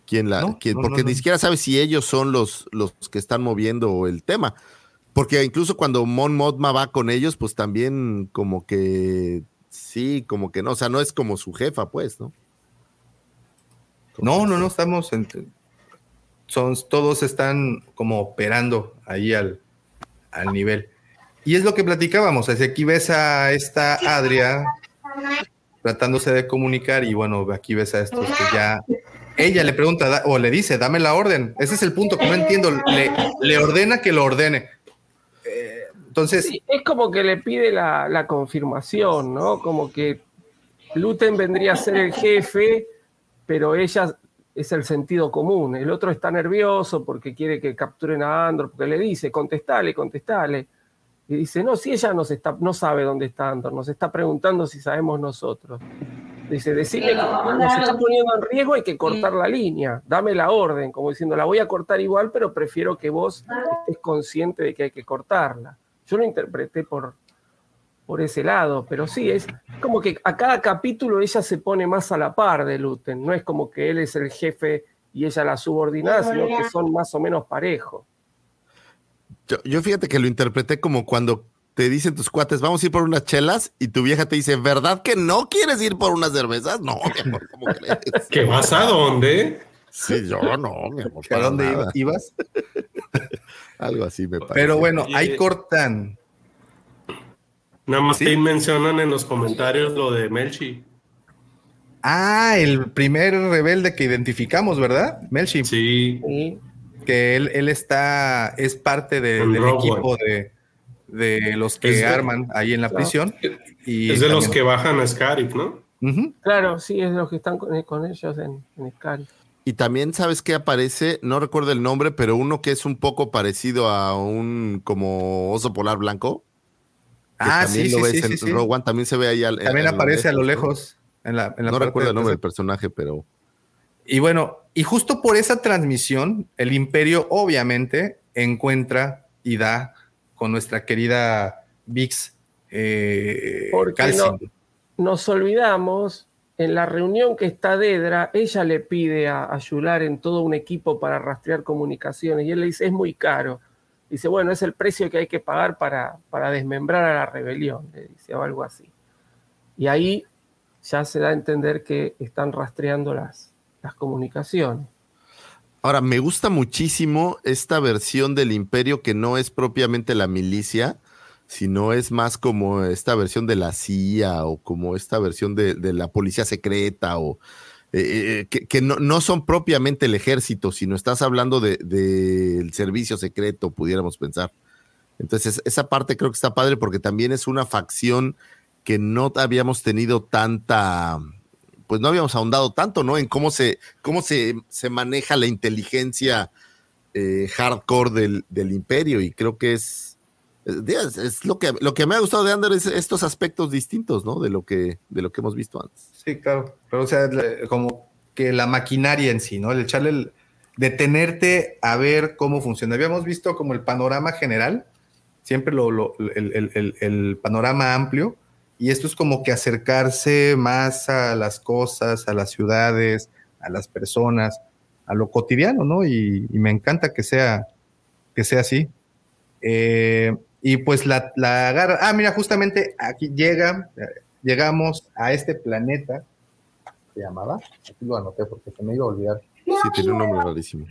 D: quién la, porque ni siquiera sabe si ellos son los, los que están moviendo el tema. Porque incluso cuando Mon Mothma va con ellos, pues también como que sí, como que no, o sea, no es como su jefa, pues, ¿no?
A: No, no, no, estamos en, son, todos están como operando ahí al, al nivel. Y es lo que platicábamos, así aquí ves a esta Adria tratándose de comunicar y bueno, aquí ves a estos que ya ella le pregunta o le dice, dame la orden. Ese es el punto que no entiendo. Le, ordena que lo ordene. Eh, entonces.
C: es como que le pide la, la, confirmación, ¿no? Como que Luten vendría a ser el jefe, pero ella es el sentido común. El otro está nervioso porque quiere que capturen a Andor, porque le dice, contestale, contestale. Y dice, no, si ella nos está, no sabe dónde está Andor, nos está preguntando si sabemos nosotros. Dice, decirle que nos está poniendo en riesgo, hay que cortar la línea, dame la orden, como diciendo, la voy a cortar igual, pero prefiero que vos estés consciente de que hay que cortarla. Yo lo interpreté por, por ese lado, pero sí, es como que a cada capítulo ella se pone más a la par de Luten, no es como que él es el jefe y ella la subordinada, sino que son más o menos parejos.
D: Yo, yo fíjate que lo interpreté como cuando te dicen tus cuates, vamos a ir por unas chelas, y tu vieja te dice, ¿verdad que no quieres ir por unas cervezas? No, mi amor, ¿cómo crees?
B: ¿Que vas a dónde?
D: Sí, yo no, mi amor.
A: ¿A dónde ibas?
D: Algo así me parece.
A: Pero bueno, ahí cortan.
B: Nada más ¿Sí? mencionan en los comentarios lo de Melchi.
A: Ah, el primer rebelde que identificamos, ¿verdad? Melchi.
B: Sí.
A: Que él, él está, es parte de, del equipo de, de los que arman ahí en la prisión.
B: Y es de los que bajan a Scarif, ¿no?
C: Claro, sí, es de los que están con, ellos en, en Scarif.
D: Y también sabes que aparece, no recuerdo el nombre, pero uno que es un poco parecido a un como oso polar blanco.
A: Ah, sí, sí, sí,
D: en Rogue One, también se ve ahí. Al,
A: también aparece a lo lejos. En la, en la
D: no recuerdo el nombre del personaje, pero.
A: Y bueno, y justo por esa transmisión, el Imperio obviamente encuentra y da con nuestra querida Vix. Eh,
C: Porque no, nos olvidamos, en la reunión que está Dedra, ella le pide a, a Yular en todo un equipo para rastrear comunicaciones y él le dice, es muy caro. Dice, bueno, es el precio que hay que pagar para, para desmembrar a la rebelión, le dice, o algo así. Y ahí ya se da a entender que están rastreando las, las comunicaciones.
D: Ahora, me gusta muchísimo esta versión del imperio que no es propiamente la milicia, sino es más como esta versión de la CIA o como esta versión de, de la policía secreta o eh, que, que no, no, son propiamente el ejército, sino estás hablando del de, servicio secreto, pudiéramos pensar. Entonces, esa parte creo que está padre porque también es una facción que no habíamos tenido tanta, pues no habíamos ahondado tanto, ¿no? En cómo se, cómo se, se maneja la inteligencia eh, hardcore del, del, imperio y creo que es, es, es, lo, que, lo que me ha gustado de Ander es estos aspectos distintos, ¿no? De lo que, de lo que hemos visto antes.
A: Sí, claro, pero o sea, como que la maquinaria en sí, ¿no? El echarle el, detenerte a ver cómo funciona. Habíamos visto como el panorama general, siempre lo, lo el, el, el panorama amplio, y esto es como que acercarse más a las cosas, a las ciudades, a las personas, a lo cotidiano, ¿no? Y, y me encanta que sea, que sea así. Eh, y pues la, la, agarra. Ah, mira, justamente aquí llega, llegamos a este planeta. ¿Se llamaba? Aquí lo anoté porque se me iba a olvidar.
D: Sí, tiene un nombre rarísimo.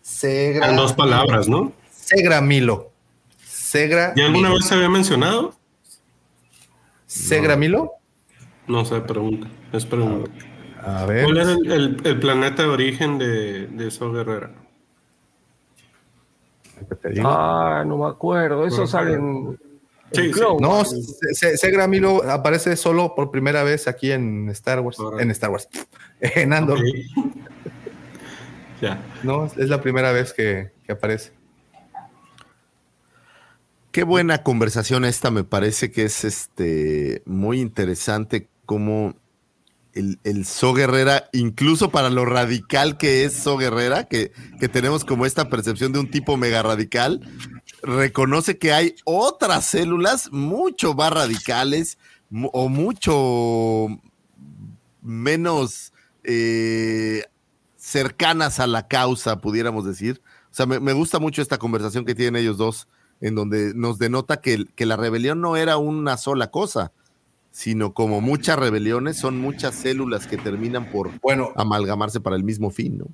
B: Segra. En dos palabras, ¿no?
A: Segra Milo. Segra.
B: ¿Y alguna Milo. vez se había mencionado?
A: ¿Segra Milo?
B: No sé, pregunta. Es pregunta.
A: A ver.
B: ¿Cuál era el, el, el planeta de origen de, de So Guerrera?
C: Ah, no me acuerdo. Eso sale en.
A: Sí, sí. No, Segra Milo aparece solo por primera vez aquí en Star Wars. En Star Wars. En Andor. Okay.
B: ya.
A: No, es la primera vez que, que aparece.
D: Qué buena conversación esta, me parece que es este muy interesante cómo el, el So Guerrera, incluso para lo radical que es So Guerrera, que, que tenemos como esta percepción de un tipo mega radical, reconoce que hay otras células mucho más radicales o mucho menos eh, cercanas a la causa, pudiéramos decir. O sea, me, gusta mucho esta conversación que tienen ellos dos en donde nos denota que la rebelión no era una sola cosa, sino como muchas rebeliones son muchas células que terminan por
A: bueno,
D: amalgamarse para el mismo fin, ¿no?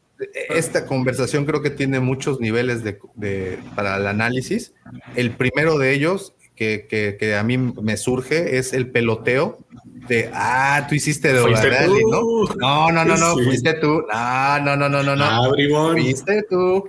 A: Esta conversación creo que tiene muchos niveles de, de, para el análisis. El primero de ellos que, que, que, a mí me surge es el peloteo de, ah, tú hiciste de Rally, ¿no? No, no, no, no, sí. fuiste tú. No, no, no, no, no, no.
B: Ah,
A: fuiste tú.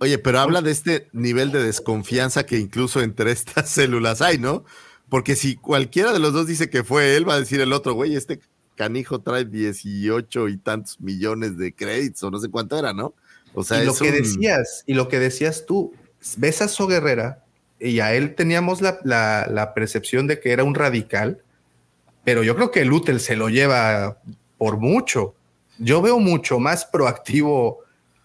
D: Oye, pero habla de este nivel de desconfianza que incluso entre estas células hay, ¿no? Porque si cualquiera de los dos dice que fue él, va a decir el otro, güey, este canijo trae 18 y tantos millones de créditos, o no sé cuánto era, ¿no?
A: O sea, y lo que un... decías, y lo que decías tú, ves a So Guerrera, y a él teníamos la, la, la, percepción de que era un radical, pero yo creo que Lutel se lo lleva por mucho. Yo veo mucho más proactivo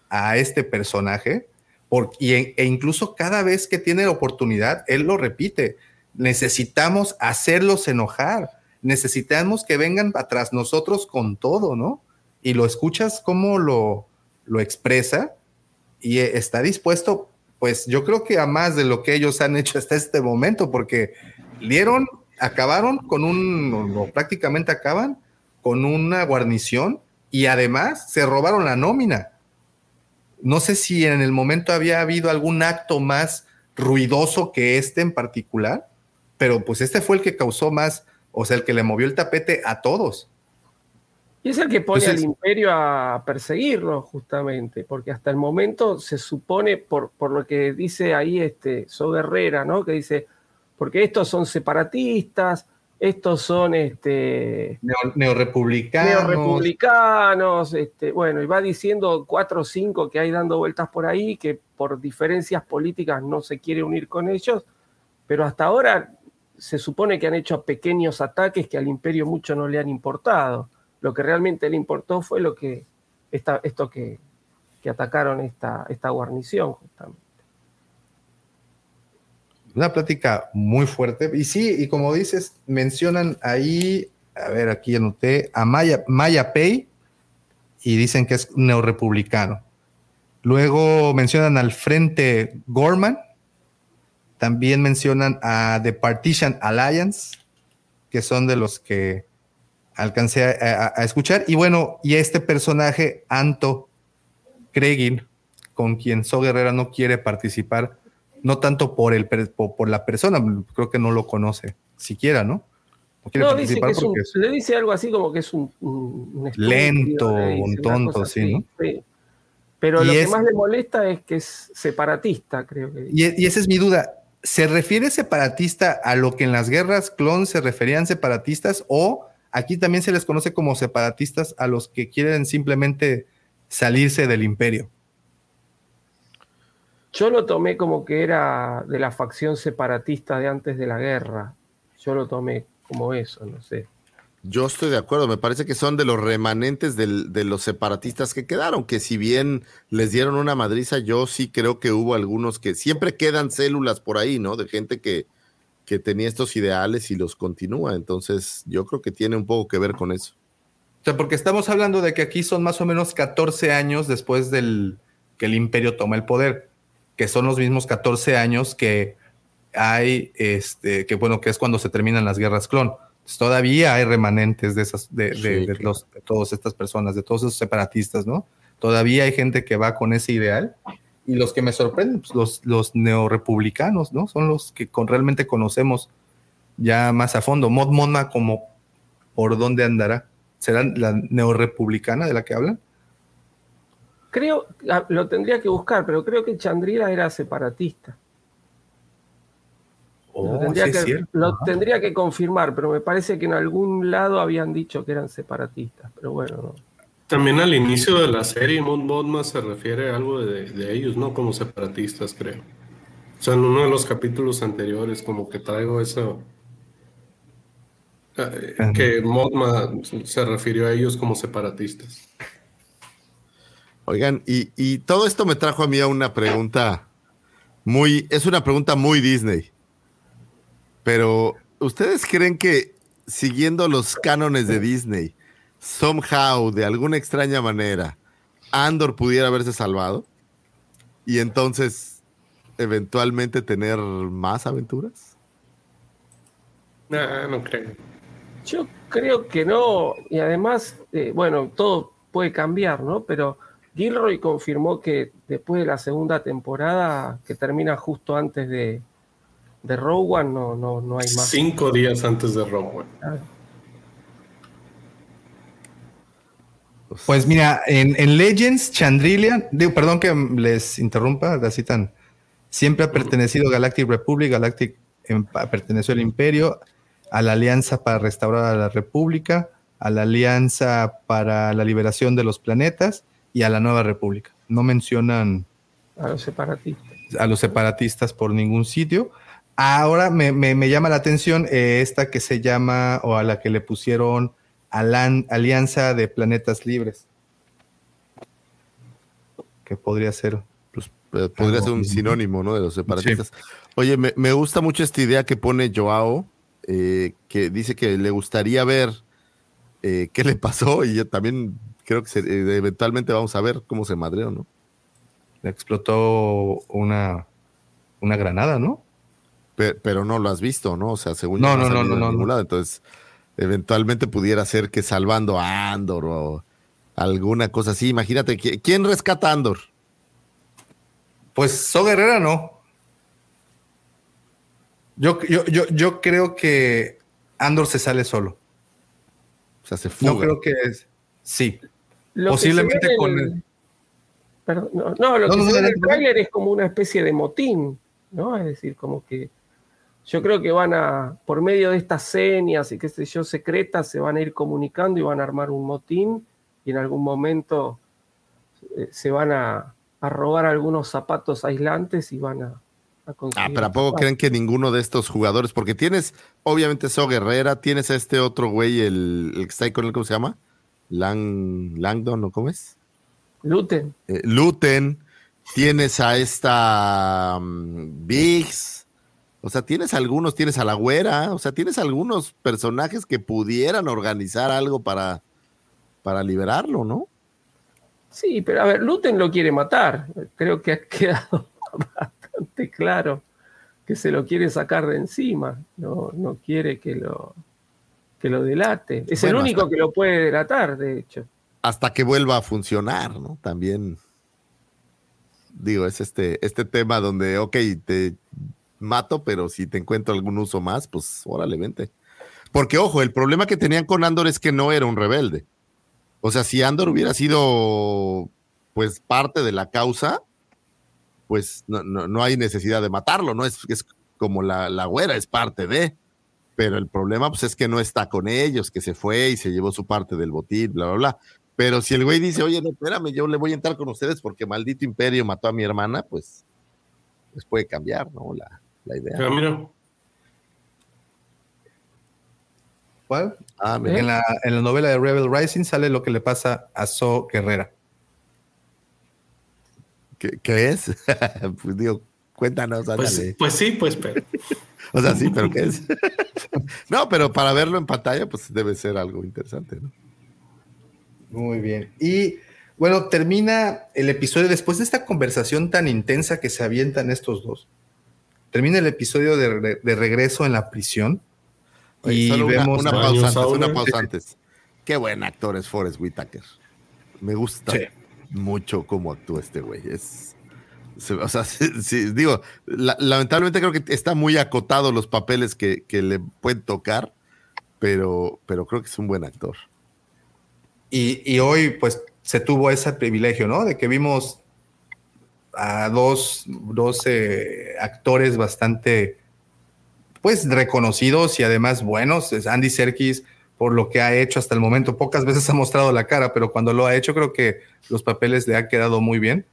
A: a este personaje por, y, e incluso cada vez que tiene oportunidad, él lo repite. Necesitamos hacerlos enojar. Necesitamos que vengan atrás nosotros con todo, ¿no? Y lo escuchas cómo lo, lo expresa y está dispuesto, pues yo creo que a más de lo que ellos han hecho hasta este momento, porque dieron, acabaron con un, o prácticamente acaban con una guarnición y además se robaron la nómina no sé si en el momento había habido algún acto más ruidoso que este en particular, pero pues este fue el que causó más, o sea, el que le movió el tapete a todos.
C: Y es el que pone Entonces, al imperio a perseguirlo, justamente, porque hasta el momento se supone, por, por lo que dice ahí este So Guerrera, ¿no? Que dice, porque estos son separatistas, estos son este,
A: Neo, neorepublicanos.
C: Neorepublicanos, este, bueno, y va diciendo cuatro o cinco que hay dando vueltas por ahí, que por diferencias políticas no se quiere unir con ellos, pero hasta ahora se supone que han hecho pequeños ataques que al imperio mucho no le han importado. Lo que realmente le importó fue lo que esta, esto que, que atacaron esta, esta guarnición, justamente
A: una plática muy fuerte. Y sí, y como dices, mencionan ahí, a ver, aquí anoté, a Maya, Maya Pay y dicen que es neorepublicano. Luego mencionan al Frente Gorman. También mencionan a The Partition Alliance, que son de los que alcancé a, a, a escuchar. Y bueno, y este personaje, Anto Kregin, con quien So Guerrera no quiere participar no tanto por, el, por, por, la persona, creo que no lo conoce siquiera, ¿no?
C: No, no dice que es un, es... le dice algo así como que es un, un
A: lento, un tonto, sí, ¿no? Sí.
C: Pero y lo es, que más le molesta es que es separatista, creo que.
A: Y, y, esa es mi duda. ¿Se refiere separatista a lo que en las guerras clon se referían separatistas o aquí también se les conoce como separatistas a los que quieren simplemente salirse del imperio?
C: Yo lo tomé como que era de la facción separatista de antes de la guerra. Yo lo tomé como eso, no sé.
D: Yo estoy de acuerdo, me parece que son de los remanentes de los separatistas que quedaron, que si bien les dieron una madriza, yo sí creo que hubo algunos que siempre quedan células por ahí, ¿no? De gente que, que tenía estos ideales y los continúa. Entonces, yo creo que tiene un poco que ver con eso.
A: O sea, porque estamos hablando de que aquí son más o menos 14 años después del que el imperio toma el poder que son los mismos 14 años que hay, este, que bueno, que es cuando se terminan las guerras clon. Entonces, todavía hay remanentes de esas, de, sí, de, de, los, de todas estas personas, de todos esos separatistas, ¿no? Todavía hay gente que va con ese ideal. Y los que me sorprenden, pues los, los neorepublicanos, ¿no? Son los que con, realmente conocemos ya más a fondo. Mod Monma, como por dónde andará. ¿Será la neorepublicana de la que hablan?
C: Creo, ah, lo tendría que buscar, pero creo que Chandrila era separatista.
A: Oh,
C: lo, tendría
A: sí
C: que,
A: cierto,
C: lo tendría que, confirmar, pero me parece que en algún lado habían dicho que eran separatistas, pero bueno. No.
B: También al inicio de la serie, Mon Mothma se refiere a algo de, de, ellos, ¿no? Como separatistas, creo. O sea, en uno de los capítulos anteriores, como que traigo eso. Eh, que Mothma se refirió a ellos como separatistas.
D: Oigan, y, y, todo esto me trajo a mí a una pregunta muy, es una pregunta muy Disney. Pero, ¿ustedes creen que siguiendo los cánones de Disney, somehow, de alguna extraña manera, Andor pudiera haberse salvado? Y entonces eventualmente tener más aventuras?
B: No, no creo.
C: Yo creo que no, y además, eh, bueno, todo puede cambiar, ¿no? Pero Gilroy confirmó que después de la segunda temporada, que termina justo antes de, de Rogue One, no, no, no hay más.
B: Cinco días antes de Rogue One.
C: Ah,
A: Pues mira, en, en Legends, Chandrillian, digo, perdón que les interrumpa, así tan. Siempre ha pertenecido a Galactic Republic, Galactic em, pa- perteneció al Imperio, a la Alianza para restaurar a la República, a la Alianza para la liberación de los planetas y a la Nueva República. No mencionan
C: a los separatistas.
A: a los separatistas por ningún sitio. Ahora me, me- me llama la atención eh, esta que se llama, o a la que le pusieron Alan- Alianza de Planetas Libres. Que podría ser.
D: Pues eh, podría ser un sinónimo, ¿no? De los separatistas. Oye, me, me gusta mucho esta idea que pone Joao, eh, que dice que le gustaría ver eh, qué le pasó y yo también creo que se- eh, eventualmente vamos a ver cómo se madreó, ¿no?
A: Le explotó una, una granada, ¿no?
D: Pe- Pero, no lo has visto, ¿no? O sea, según
A: No,
D: yo
A: no, no, no, no.
D: Entonces, eventualmente pudiera ser que salvando a Andor o alguna cosa así. Imagínate, ¿qui- ¿quién rescata a Andor?
A: Pues So Guerrera no. Yo, yo, yo, yo creo que Andor se sale solo.
D: O sea, se fuga.
A: No creo que es. Sí.
C: Lo
A: Posiblemente con
C: el-
A: el-
C: Perdón, no, no, lo
A: No,
C: que
A: no,
C: se ve en el tráiler es como una especie de motín, ¿no? Es decir, como que yo creo que van a, por medio de estas señas y qué sé yo, secretas, se van a ir comunicando y van a armar un motín y en algún momento eh, se van a, a robar algunos zapatos aislantes y van a, a conseguir.
D: Ah, pero ¿a poco creen que ninguno de estos jugadores? Porque tienes, obviamente, So Guerrera, tienes a este otro güey, el, el que está ahí con él, ¿cómo se llama? Lang, Langdon, ¿o cómo es?
C: Luten.
D: Eh, Luten, tienes a esta mm, Biggs, o sea, tienes algunos, tienes a la güera, o sea, tienes algunos personajes que pudieran organizar algo para, para liberarlo, ¿no?
C: Sí, pero a ver, Luten lo quiere matar. Creo que ha quedado bastante claro que se lo quiere sacar de encima. No, no quiere que lo, que lo delate. Es
D: Bueno,
C: el único que lo puede delatar, de hecho.
D: Hasta que vuelva a funcionar, ¿no? También, digo, es este, este tema donde, ok, te mato, pero si te encuentro algún uso más, pues órale, vente. Porque, ojo, el problema que tenían con Andor es que no era un rebelde. O sea, si Andor hubiera sido, pues, parte de la causa, pues no, no, no hay necesidad de matarlo, ¿no? Es, es como la, la güera, es parte de. Pero el problema, pues, es que no está con ellos, que se fue y se llevó su parte del botín, bla, bla, bla. Pero si el güey dice, oye, no, espérame, yo le voy a entrar con ustedes porque maldito imperio mató a mi hermana, pues, pues puede cambiar, ¿no? La, la idea.
B: Ah, mira,
A: ¿Cuál?
D: Ah, mira.
A: En, la, en la novela de Rebel Rising sale lo que le pasa a So Guerrera.
D: ¿Qué, qué es? pues digo, cuéntanos,
B: pues, pues sí, pues, pero.
D: O sea, sí, pero ¿qué es? no, pero para verlo en pantalla, pues debe ser algo interesante, ¿no?
A: Muy bien. Y bueno, termina el episodio después de esta conversación tan intensa que se avientan estos dos. Termina el episodio de, re- de regreso en la prisión.
D: Oye,
A: y
D: solo
A: vemos
D: una pausa antes,
B: Sauna.
D: una pausa antes. Qué buen actor es Forrest Whitaker. Me gusta
A: Sí.
D: mucho cómo actúa este güey. Es, se- o sea, sí, sí, digo, la- lamentablemente creo que está muy acotado los papeles que, que le pueden tocar, pero, pero creo que es un buen actor.
A: Y, y hoy, pues, se tuvo ese privilegio, ¿no? De que vimos a dos, dos eh, actores bastante, pues, reconocidos y además buenos. Es Andy Serkis, por lo que ha hecho hasta el momento, pocas veces ha mostrado la cara, pero cuando lo ha hecho, creo que los papeles le han quedado muy bien.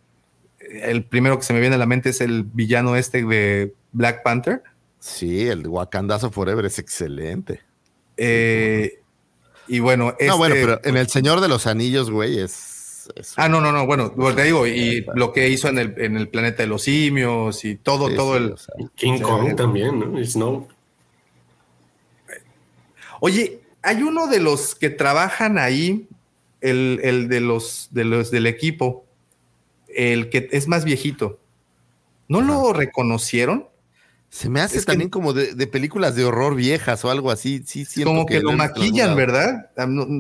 A: El primero que se me viene a la mente es el villano este de Black Panther.
D: Sí, el Wakandazo Forever es excelente.
A: Eh, y bueno,
D: no,
A: este-
D: bueno, pero en El Señor de los Anillos, güey, es. Es-
A: Ah, no, no, no, bueno, lo te digo, y lo que hizo en el, en el planeta de los simios y todo,
D: sí,
A: todo
D: sí,
A: el...
D: o sea,
B: King. Kong también, ¿no? Y Snow.
A: Oye, hay uno de los que trabajan ahí, el, el de los, de los del equipo, el que es más viejito. ¿No lo reconocieron?
D: Se me hace también como de, películas de horror viejas o algo así. Sí,
A: siento como que, lo maquillan, ¿verdad?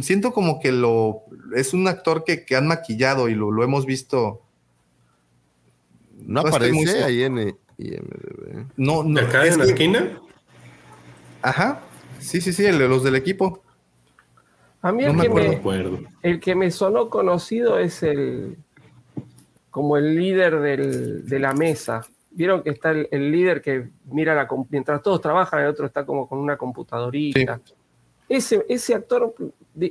A: Siento como que lo es un actor que, han maquillado y lo, hemos visto.
D: No, aparece ahí en
B: No, no. ¿Acá en la esquina?
A: Ajá. Sí, sí, sí, el de los del equipo.
C: A mí el, que me, el que me sonó conocido es el como el líder de la mesa. Vieron que está el, líder que mira la mientras todos trabajan, el otro está como con una computadorita. Ese, ese actor,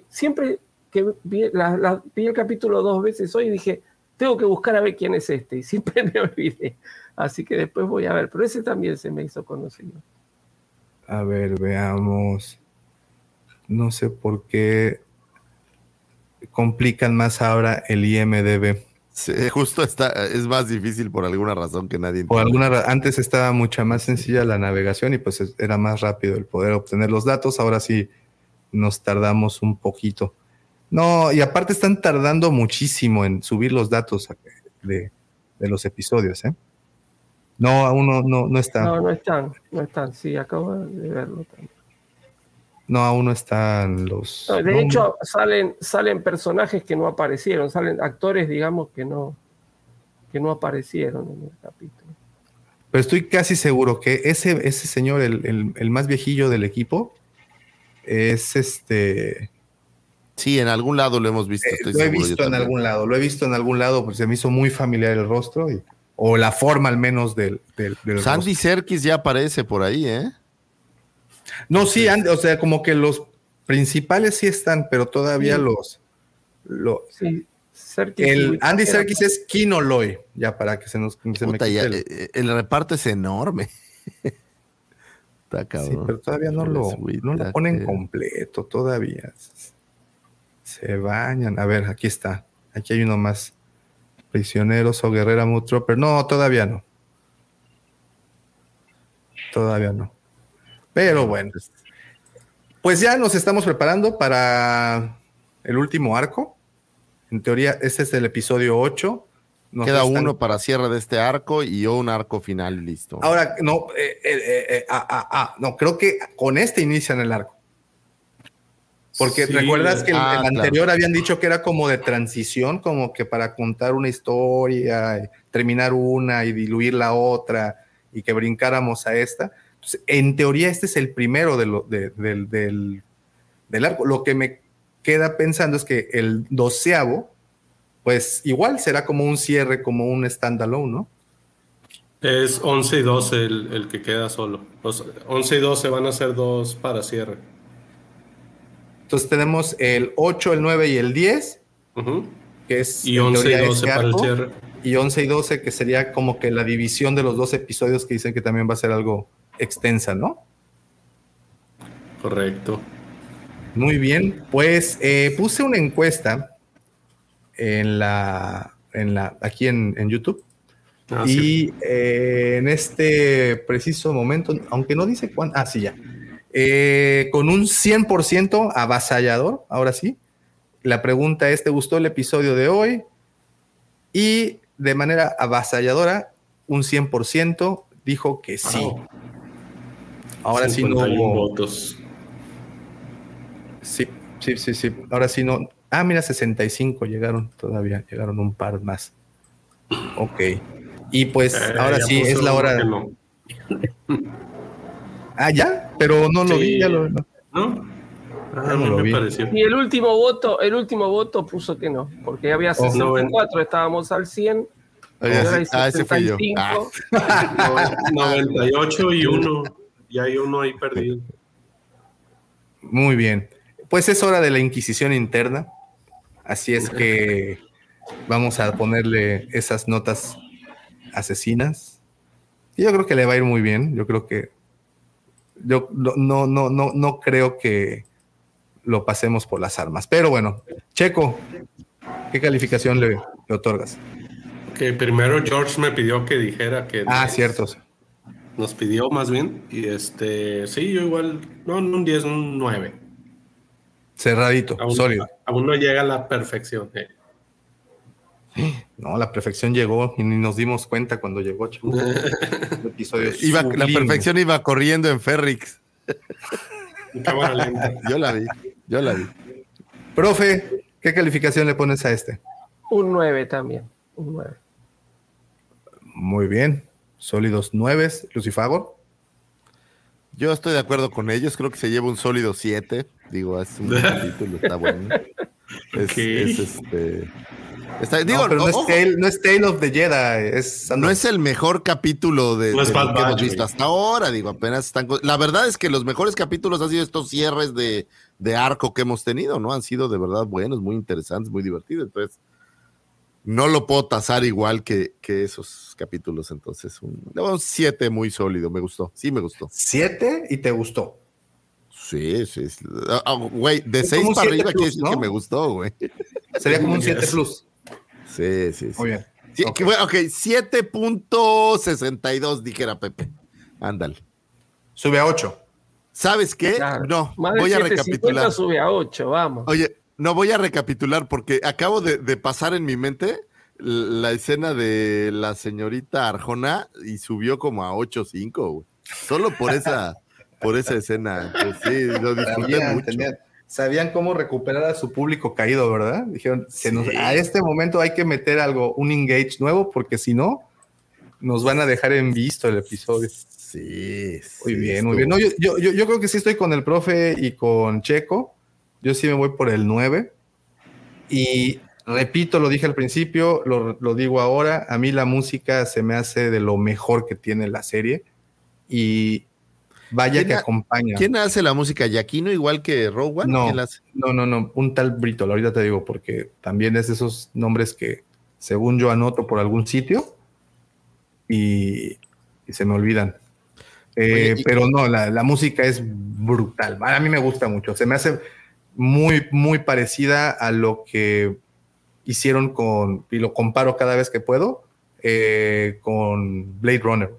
C: siempre que vi, el capítulo dos veces hoy dije, tengo que buscar a ver quién es este, y siempre me olvidé. Así que después voy a ver, pero ese también se me hizo conocido.
A: A ver, veamos no sé por qué complican más ahora el IMDB.
D: justo está, es más difícil por alguna razón que nadie
A: Por alguna antes estaba mucha más sencilla la navegación y pues era más rápido el poder obtener los datos. Ahora sí nos tardamos un poquito. No, y aparte están tardando muchísimo en subir los datos de, los episodios, ¿eh? No, aún no, no, no están.
C: No, no están, no están, sí, acabo de verlo también.
A: No, aún no están los.
C: de hecho, salen, salen personajes que no aparecieron, salen actores, digamos, que no, que no aparecieron en el capítulo.
A: Pero estoy casi seguro que ese, ese señor, el, más viejillo del equipo, es este.
D: Sí, en algún lado lo hemos visto.
A: Eh, lo he visto en algún lado, lo he visto en algún lado porque se me hizo muy familiar el rostro o la forma al menos del. del,
D: Sandy Serkis ya aparece por ahí, ¿eh?
A: No, sí, o sea, como que los principales sí están, pero todavía los, sí. el Andy Serkis es Kinoloy, ya para que se nos se
D: me el... Eh, el... reparto es enorme.
A: Está cabrón. Sí, pero todavía no lo, no lo ponen completo, todavía. Se bañan. A ver, aquí está. Aquí hay uno más. Prisioneros o Guerrera Mood No, todavía no. Todavía no. Pero bueno, pues ya nos estamos preparando para el último arco. En teoría, este es el episodio 8.
D: Queda uno para cierre de este arco y un arco final listo.
A: Ahora, no, eh, eh, eh, ah, ah, ah, no, creo que con este inician el arco. Porque recuerdas que el, anterior habían dicho que era como de transición, como que para contar una historia, terminar una y diluir la otra y que brincáramos a esta en teoría, este es el primero de del, arco. Lo que me queda pensando es que el doceavo, pues igual será como un cierre, como un standalone, ¿no?
B: Es 11 y 12 el, que queda solo. Los 11 y 12 van a ser dos para cierre.
A: Entonces tenemos el 8, el 9 y el 10, que es...
B: Y 11 y 12 para el cierre.
A: Y 11 y 12, que sería como que la división de los dos episodios que dicen que también va a ser algo extensa, ¿no?
B: Correcto.
A: Muy bien, pues eh, puse una encuesta en la, en la, aquí en, YouTube. Ah, y eh, en este preciso momento, aunque no dice cuánto, ah, sí, ya, eh, con un 100% avasallador, ahora sí. La pregunta es, ¿te gustó el episodio de hoy? Y de manera avasalladora, un 100% dijo que sí. Ahora sí no hubo. votos. Sí, sí, sí, sí. Ahora sí no. Ah, mira, 65 llegaron todavía, llegaron un par más. Ok. Y pues eh, ahora sí es la hora. No. ah, ya, pero no lo vi, ya lo. ¿No?
C: Ah, no, me pareció. Y el último voto, el último voto puso que no, porque había 64, estábamos al 100.
D: ah, ese fue yo.
B: 98 y 1 y hay uno ahí perdido.
A: Muy bien. Pues es hora de la Inquisición interna. Así es que vamos a ponerle esas notas asesinas. Y yo creo que le va a ir muy bien. Yo creo que. Yo no, no, no, no creo que lo pasemos por las armas. Pero bueno, Checo, ¿qué calificación le, otorgas?
B: Que primero George me pidió que dijera que.
A: Ah, cierto
B: nos pidió más bien. Y este, sí, yo igual, no, un 10, un 9.
A: Cerradito, sólido.
B: Aún no llega a la perfección. Eh.
A: No, la perfección llegó y ni nos dimos cuenta cuando llegó. chavo. El episodio
D: Iba, la perfección iba corriendo en Ferrix. Yo la vi, yo la vi.
A: Profe, ¿qué calificación le pones a este?
C: Un 9 también. Un 9.
A: Muy bien. Sólidos nueve, Lucifago.
D: Yo estoy de acuerdo con ellos, creo que se lleva un sólido 7. Digo, es un capítulo, está bueno. Es, es, este. está- digo,
A: no, pero no es, Tale, no es Tale of the Jedi, es
D: no es el mejor capítulo de,
B: No es
D: de
B: Bad
D: lo que hemos visto hasta ahora. Digo, apenas están. La verdad es que los mejores capítulos han sido estos cierres de, de arco que hemos tenido, ¿no? Han sido de verdad buenos, muy interesantes, muy divertidos. Entonces, no lo puedo tasar igual que, que esos capítulos. Entonces, un 7 muy sólido, me gustó. Sí, me gustó.
A: siete y te gustó.
D: Sí, sí. Ah, ah, Güey, de
A: Es
D: 6
A: como un
D: para
A: 7
D: arriba quiere
A: plus,
D: decir
A: ¿no?
D: que me gustó, güey.
A: Sería como un 7
B: Yes.
A: plus.
D: Sí, sí, sí.
A: Muy bien.
D: Sí,
A: Ok.
D: que bueno, ok, 7.62 dijera Pepe. Ándale.
A: Sube a 8.
D: ¿Sabes qué?
C: Claro.
D: No,
C: Más de
D: voy a
C: 7.50
D: recapitular.
C: sube a 8, vamos.
D: Oye, no voy a recapitular porque acabo de, de pasar en mi mente la escena de la señorita Arjona y subió como a 8.5, güey. Solo por esa, por esa escena. Pues sí, lo disfruté
A: Sabían,
D: mucho.
A: tenían- sabían cómo recuperar a su público caído, ¿verdad? Dijeron, se nos- a este momento hay que meter algo, un engage nuevo, porque si no, nos van a dejar en visto el episodio.
D: Sí,
A: Muy
D: sí,
A: bien, muy bien. No, yo, yo, yo creo que sí estoy con el profe y con Checo. Yo sí me voy por el 9. Y repito, lo dije al principio, lo, lo digo ahora, a mí la música se me hace de lo mejor que tiene la serie. Y vaya
D: ¿Quién
A: que acompaña.
D: ¿Quién hace la música? ¿Yaquino igual que Rogue One?
A: No. No, no, no, un tal Brito, ahorita te digo, porque también es de esos nombres que según yo anoto por algún sitio y, y se me olvidan. Eh,
D: Oye,
A: pero no, la, la música es brutal. A mí me gusta mucho. Se me hace muy, muy parecida a lo que hicieron con, y lo comparo cada vez que puedo, eh, con Blade Runner.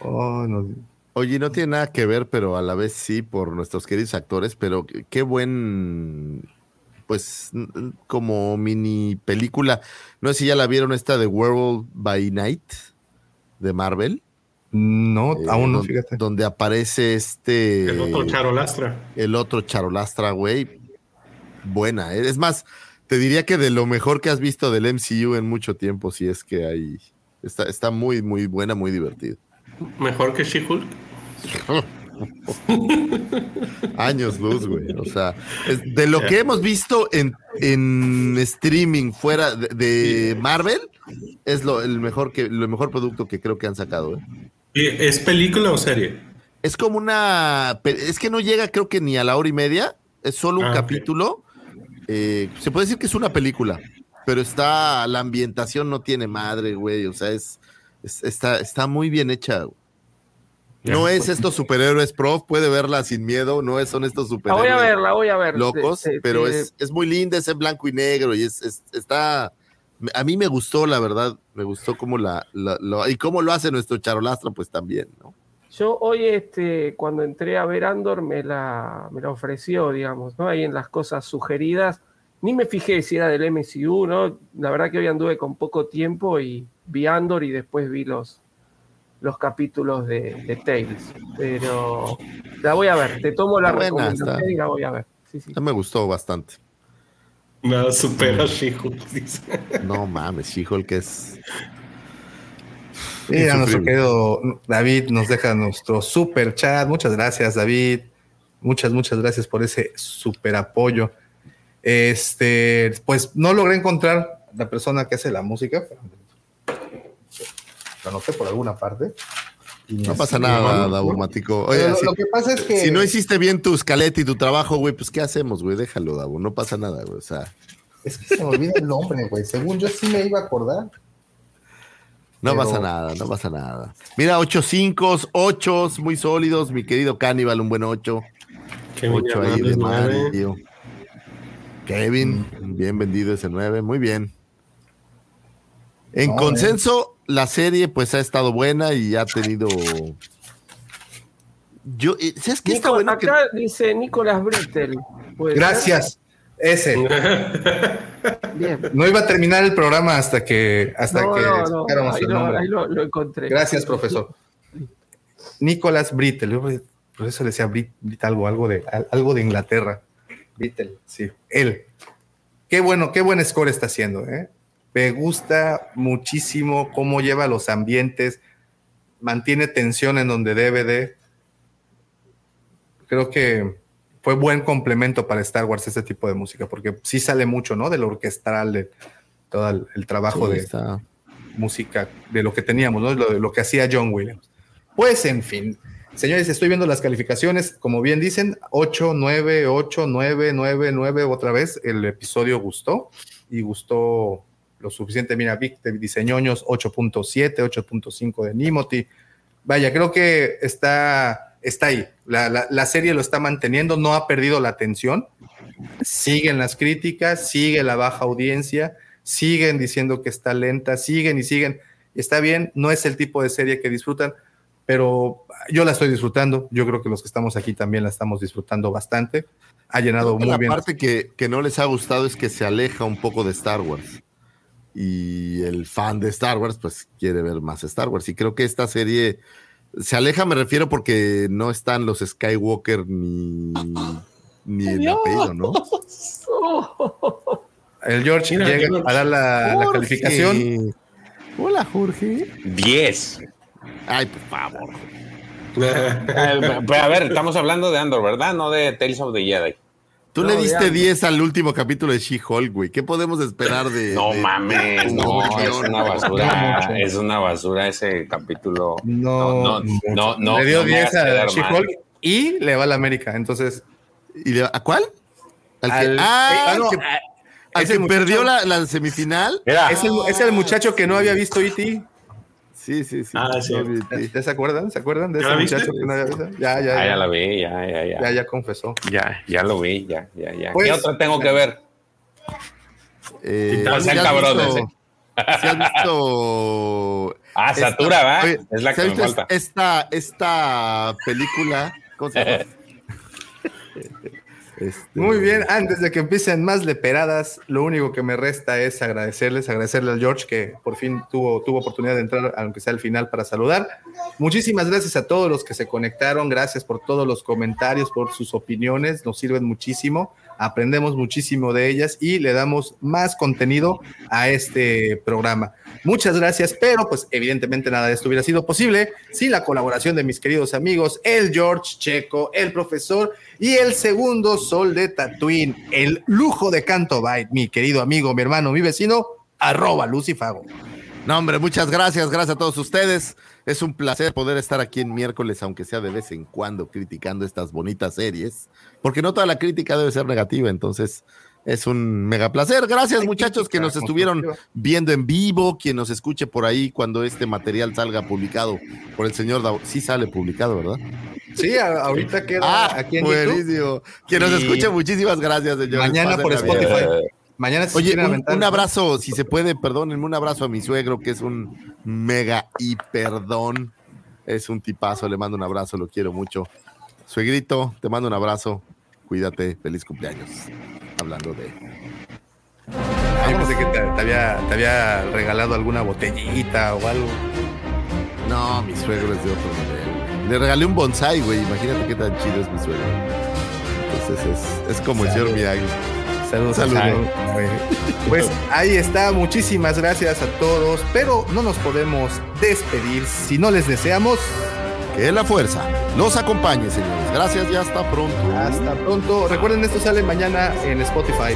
A: Oh, no.
D: Oye, no tiene nada que ver, pero a la vez sí, por nuestros queridos actores, pero qué- buen, pues, como mini película. No sé si ya la vieron esta de World by Night de Marvel.
A: No,
D: eh,
A: aún no,
D: don-
A: fíjate.
D: Donde aparece este,
B: El otro charolastra.
D: el otro charolastra, güey. Buena, ¿eh? es más, te diría que de lo mejor que has visto del MCU en mucho tiempo, si es que hay, está, está muy, muy buena, muy divertida.
B: Mejor que She-Hulk.
D: Años luz, güey. O sea, es- de lo que hemos visto en, en streaming fuera de, de Marvel, es lo, el mejor que, el mejor producto que creo que han sacado. ¿eh?
B: ¿Y ¿Es película o serie?
D: Es como una. Es que no llega, creo que ni a la hora y media. Es solo un
B: Ah,
D: capítulo. Eh, se puede decir que es una película, pero está. La ambientación no tiene madre, güey. O sea, es. es- está, está muy bien hecha. güey. No
B: Ya.
D: es estos superhéroes prof, puede verla sin miedo, no es, son estos
C: La
D: superhéroes.
C: voy a ver, la voy a ver.
D: locos, pero es, es muy linda, es en blanco y negro y es, es- está, a mí me gustó, la verdad, me gustó cómo la, y cómo lo hace nuestro charolastra, pues también, ¿no?
C: Yo hoy, este, cuando entré a ver Andor, me la, me la ofreció, digamos, ¿no? Ahí en las cosas sugeridas. Ni me fijé si era del MCU, ¿no? La verdad que hoy anduve con poco tiempo y vi Andor y después vi los, los capítulos de, de Tales. Pero la voy a ver, te tomo la
D: buena,
C: recomendación
D: está.
C: y la voy a ver. Sí, sí.
D: Me gustó bastante.
B: Nada supera a She-Hulk.
D: No mames, She-Hulk es...
A: Mira, nuestro querido David nos deja nuestro super chat. Muchas gracias, David. Muchas, muchas gracias por ese super apoyo. Este, pues no logré encontrar la persona que hace la música. pero Lo anoté por alguna parte.
D: No pasa nada,
A: ¿no?
D: Daumático.
A: Pero
D: Oye,
A: lo,
D: si,
A: lo que pasa es que
D: si no hiciste bien tu escaleta y tu trabajo, güey, pues ¿qué hacemos, güey? Déjalo, Davo, no pasa nada, güey. O sea,
A: es que se me olvida el nombre, güey. Según yo sí me iba a acordar.
D: no
A: Pero-
D: pasa nada, no pasa nada. Mira, ocho cinco, ocho muy sólidos, mi querido Cannibal, un buen ocho.
B: Kevin
D: 8 ahí de
B: nueve.
D: Mario. Kevin, bien vendido ese 9, muy bien. En
A: No,
D: consenso, la serie pues ha estado buena y ha tenido... Yo, eh, ¿sabes qué está
C: Nico-
D: bueno? Que,
C: acá dice Nicolás Brittel.
A: Gracias. Ese. Bien. No iba a terminar el programa hasta que hasta que
C: no, ahí, ahí lo, encontré.
A: Gracias, profesor. Nicolás Brittle. Por eso decía Brit, algo, algo de, algo de Inglaterra. Brittle, sí. Él. Qué bueno, qué buen score está haciendo. ¿eh? Me gusta muchísimo cómo lleva los ambientes, mantiene tensión en donde debe de. Creo que fue buen complemento para Star Wars este tipo de música, porque sí sale mucho, ¿no? Del orquestral, de todo el, trabajo de música, de lo que teníamos, ¿no? Lo, lo que hacía John Williams. Pues, en fin, señores, estoy viendo las calificaciones, como bien dicen, 8, 9, 8, 9, 9, 9, otra vez, el episodio gustó y gustó lo suficiente. Mira, Vic dice ñoños 8.7, 8.5 de Nimoti. Vaya, creo que está, está ahí. La, la, serie lo está manteniendo, no ha perdido la atención. Siguen las críticas, sigue la baja audiencia, siguen diciendo que está lenta, siguen y siguen. Está bien, no es el tipo de serie que disfrutan, pero yo la estoy disfrutando. Yo creo que los que estamos aquí también la estamos disfrutando bastante. Ha llenado muy bien.
D: La parte que, que no les ha gustado es que se aleja un poco de Star Wars y el fan de Star Wars pues quiere ver más Star Wars y creo que esta serie se aleja me refiero porque no están los Skywalker ni ni el apellido, ¿no?
A: El George llega a dar la, calificación.
D: Hola, Jorge.
E: 10.
D: Ay, por favor.
E: Eh, a ver, estamos hablando de Andor, ¿verdad? No de Tales of the Jedi.
D: Tú le diste 10 al último capítulo de She-Hulk, güey. ¿Qué podemos esperar de.?
E: No mames, no, es una basura. es una basura ese capítulo.
A: No, no, no. le dio 10 a She-Hulk y le va a la América. Entonces.
D: ¿Y a cuál? Al que, ah, que, al que perdió la, la semifinal.
A: Es el, es el muchacho que no había visto E.T.
D: Sí, sí, sí.
A: Ah, sí. ¿Ya, se acuerdan? ¿Se acuerdan de ese muchacho que no había visto? Ya, ya,
E: ah, ya. la vi, ya, ya, ya.
A: Ya, ya confesó.
E: Ya, ya lo vi, ya, ya, ya. Pues, ¿Qué otra tengo que ver?
D: Eh, ¿si
E: cabrón
D: visto, ¿Si has visto.
E: Ah, Satura, ¿va?
D: es la que me falta. Esta, esta película. ¿Cómo se llama?
A: Este, Muy bien, antes de que empiecen más leperadas, lo único que me resta es agradecerles, agradecerle al George que por fin tuvo, tuvo oportunidad de entrar, aunque sea al final, para saludar. Muchísimas gracias a todos los que se conectaron, gracias por todos los comentarios, por sus opiniones, nos sirven muchísimo, aprendemos muchísimo de ellas y le damos más contenido a este programa. Muchas gracias, pero pues evidentemente nada de esto hubiera sido posible sin la colaboración de mis queridos amigos, el George Checo, el profesor y el segundo sol de Tatooine, el lujo de Canto Byte, mi querido amigo, mi hermano, mi vecino, arroba Lucifago.
D: No, hombre, muchas gracias, gracias a todos ustedes. Es un placer poder estar aquí en miércoles, aunque sea de vez en cuando, criticando estas bonitas series, porque no toda la crítica debe ser negativa, entonces es un mega placer. Gracias, muchachos, que nos estuvieron viendo en vivo, quien nos escuche por ahí cuando este material salga publicado por el señor Sí sale publicado, ¿verdad?
A: Sí, ahorita queda
D: ah, aquí en buenísimo. Quien nos escuche, muchísimas gracias, señor.
A: Mañana por Spotify. Mañana
D: Oye, un, abrazo, si se puede, perdónenme, un abrazo a mi suegro, que es un mega y perdón. Es un tipazo, le mando un abrazo, lo quiero mucho. Suegrito, te mando un abrazo. Cuídate, feliz cumpleaños. Hablando de.
A: Ay, pensé que te, había, te había regalado alguna botellita o algo.
D: No, mi suegro es de otro nivel. Le regalé un bonsai, güey. Imagínate qué tan chido es mi suegro. Entonces es, es como el señor Miyagi.
A: Saludos, saludos. Pues ahí está, muchísimas gracias a todos, pero no nos podemos despedir si no les deseamos
D: que la fuerza los acompañe, señores. Gracias y hasta pronto.
A: Hasta pronto. Recuerden, esto sale mañana en Spotify.